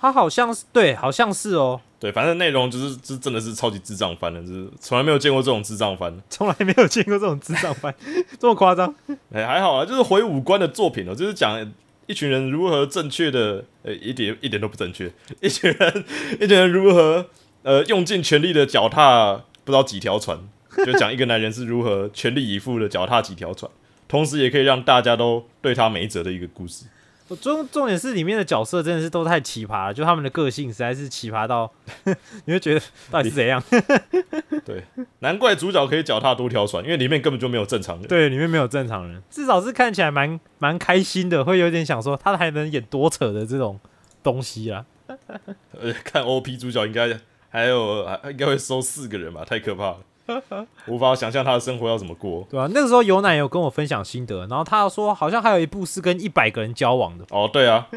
他好像是对，好像是哦，对，反正内容就是就是真的是超级智障番的，就是从来没有见过这种智障番。从来没有见过这种智障番，这么夸张。哎，还好啊，就是回五官的作品哦，就是讲一群人如何正确的，呃，一点一点都不正确，一群人一群人如何呃用尽全力的脚踏不知道几条船，就讲一个男人是如何全力以赴的脚踏几条船，同时也可以让大家都对他没辙的一个故事。我重重点是里面的角色真的是都太奇葩了，就他们的个性实在是奇葩到，你会觉得到底是怎样？对，难怪主角可以脚踏多条船，因为里面根本就没有正常人。对，里面没有正常人，至少是看起来蛮蛮开心的，会有点想说他还能演多扯的这种东西啊。呃，看 OP 主角应该还有应该会收四个人吧，太可怕了，无法想象他的生活要怎么过。对吧、那个时候有奶有跟我分享心得，然后他说好像还有一部是跟一百个人交往的，哦，对啊，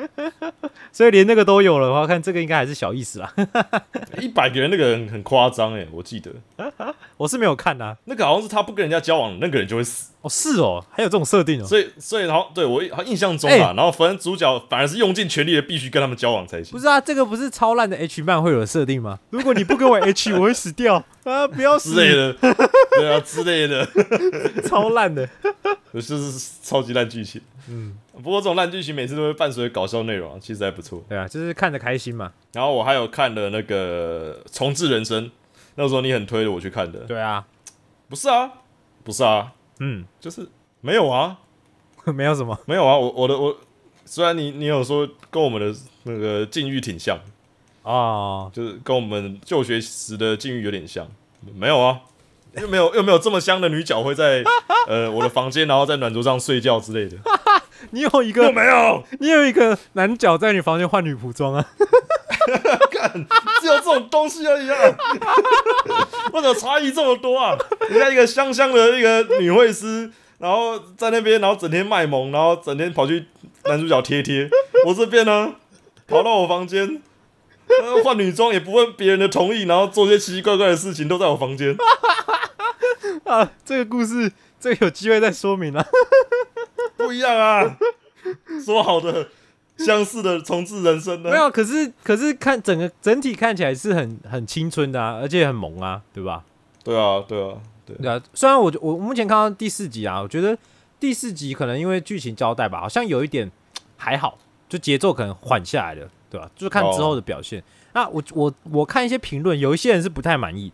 所以连那个都有了的话，看这个应该还是小意思啦。一百个人那个很很夸张哎，我记得我是没有看啊。那个好像是他不跟人家交往，那个人就会死。哦，是哦，还有这种设定哦。所以所以然后对我印象中哎啊，然后反正主角反而是用尽全力的必须跟他们交往才行不。是啊，这个不是超烂的 H 漫会有的设定吗？如果你不跟我 H，我会死掉啊！不要死之类的，对啊之类的，超烂的。就是超级烂剧情。嗯，不过这种烂剧情每次都会伴随搞笑内容啊，其实还不错。对啊，就是看着开心嘛。然后我还有看了那个《重置人生》，那时候你很推着我去看的。对啊，不是啊，不是啊，嗯，就是没有啊，没有什么。没有啊。我我的我，虽然你你有说跟我们的那个境遇挺像，啊，就是跟我们就学时的境遇有点像，没有啊。又没有又没有这么香的女角会在 呃我的房间，然后在暖桌上睡觉之类的，你有一个又没有，你有一个男角在你房间换女仆装啊？只有这种东西而已啊！为什么差异这么多啊？人家一个香香的一个女会师，然后在那边，然后整天卖萌，然后整天跑去男主角贴贴。我这边呢，跑到我房间，呃换女装也不问别人的同意，然后做些奇奇怪怪的事情，都在我房间。啊，这个故事，这个有机会再说明啊。不一样啊！说好的 相似的重置人生呢？没有，可是可是看整个整体看起来是很很青春的啊，而且很萌啊，对吧？对啊，对啊，对。对啊，虽然我我目前看到第四集啊，我觉得第四集可能因为剧情交代吧，好像有一点还好，就节奏可能缓下来了，对吧？就看之后的表现。那我我我看一些评论，有一些人是不太满意，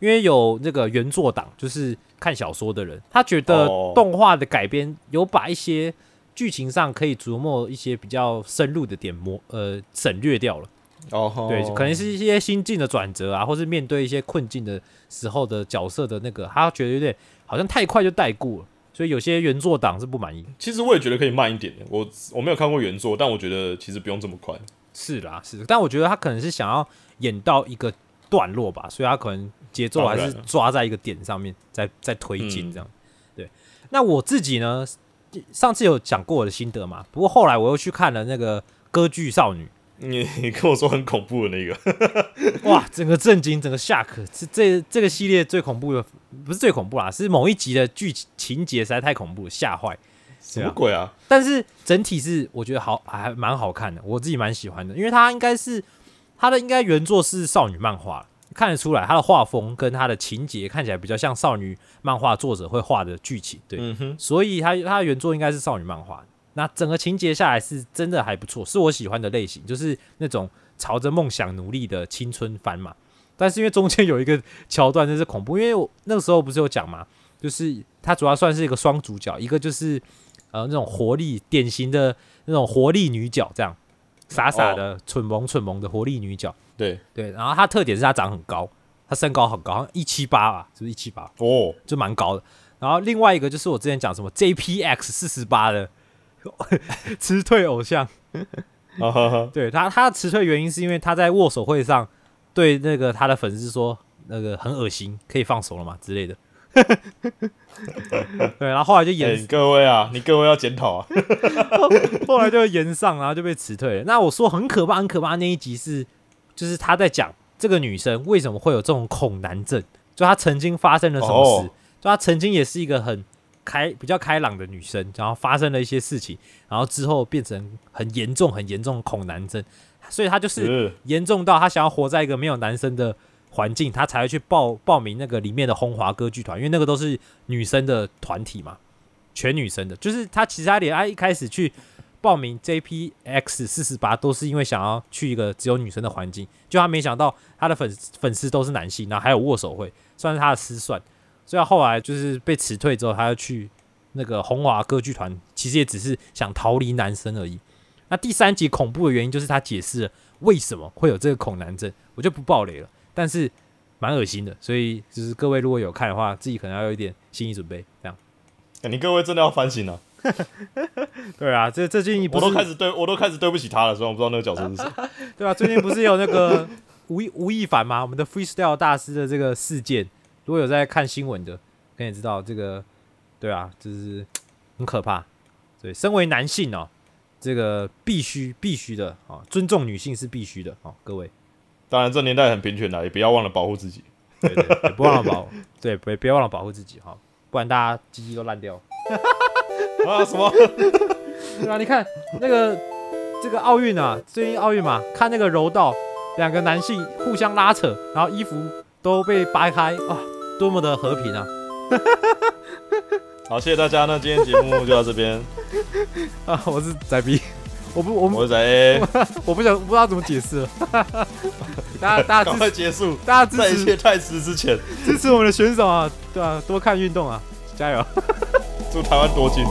因为有那个原作党，就是看小说的人，他觉得哦动画的改编有把一些剧情上可以琢磨一些比较深入的点磨呃省略掉了。哦，对，可能是一些心境的转折啊，或是面对一些困境的时候的角色的那个，他觉得有点好像太快就带过了，所以有些原作党是不满意。其实我也觉得可以慢一点的。我我没有看过原作，但我觉得其实不用这么快。是啦，是，但我觉得他可能是想要演到一个段落吧，所以他可能节奏还是抓在一个点上面，再再推进嗯这样。对，那我自己呢，上次有讲过我的心得嘛，不过后来我又去看了那个歌剧少女。你你跟我说很恐怖的那个，哇，整个震惊，整个吓可是这这个系列最恐怖的，不是最恐怖啦，是某一集的剧情情节实在太恐怖了，吓坏。什么鬼啊？但是整体是我觉得好，还蛮好看的，我自己蛮喜欢的，因为它应该是它的应该原作是少女漫画，看得出来他的画风跟他的情节看起来比较像少女漫画作者会画的剧情，对，嗯，所以他他的原作应该是少女漫画。那整个情节下来是真的还不错，是我喜欢的类型，就是那种朝着梦想努力的青春番嘛。但是因为中间有一个桥段真是恐怖，因为我那个时候不是有讲嘛，就是它主要算是一个双主角，一个就是呃那种活力典型的那种活力女角，这样傻傻的、蠢萌蠢萌的活力女角。对，对，然后他特点是他长很高，他身高很高，好像一七八吧，是不是一七八？哦，就蛮高的。然后另外一个就是我之前讲什么 JPX 四十八的 辞退偶像，对他他辞退原因是因为他在握手会上对那个他的粉丝说那个很恶心，可以放手了嘛之类的。对，然后后来就哎、延，各位啊，你各位要检讨啊。后来就延上，然后就被辞退了。那我说很可怕，很可怕那一集是，就是他在讲这个女生为什么会有这种恐男症，就她曾经发生了什么事，哦。就她曾经也是一个很开比较开朗的女生，然后发生了一些事情，然后之后变成很严重很严重的恐男症，所以她就是是。严重到她想要活在一个没有男生的环境，她才会去报报名那个里面的红华歌剧团，因为那个都是女生的团体嘛，全女生的。就是她其实她连她一开始去报名 JPX 四十八都是因为想要去一个只有女生的环境，就他没想到他的粉粉丝都是男性，然后还有握手会，算是他的失算。所以后来就是被辞退之后，他要去那个红华歌剧团，其实也只是想逃离男生而已。那第三集恐怖的原因就是他解释了为什么会有这个恐男症，我就不爆雷了，但是蛮恶心的，所以就是各位如果有看的话，自己可能要有一点心理准备。这样，你各位真的要反省了、对啊，这最近不我都开始对我都开始对不起他了，虽然我不知道那个角色是谁。对啊，最近不是有那个吴亦吴亦凡吗？我们的 freestyle 大师的这个事件，如果有在看新闻的，可以知道这个，对啊，就是很可怕。对，身为男性哦，这个必须必须的啊，尊重女性是必须的哦，各位。当然，这年代很平权的，也不要忘了保护自己。对对，也不忘了保，对，别别忘了保护自己哈，不然大家鸡鸡都烂掉。啊什么？对啊，你看那个这个奥运啊，最近奥运嘛，看那个柔道，两个男性互相拉扯，然后衣服都被掰开，哇，多么的和平啊！好，谢谢大家。那今天节目就到这边，啊，我是仔 B，我不我们我是仔 A，我不想不知道怎么解释了，大家大家赶快结束，大家在一支持切太迟之前，支持我们的选手啊，对啊，多看运动啊，加油！祝台湾多金。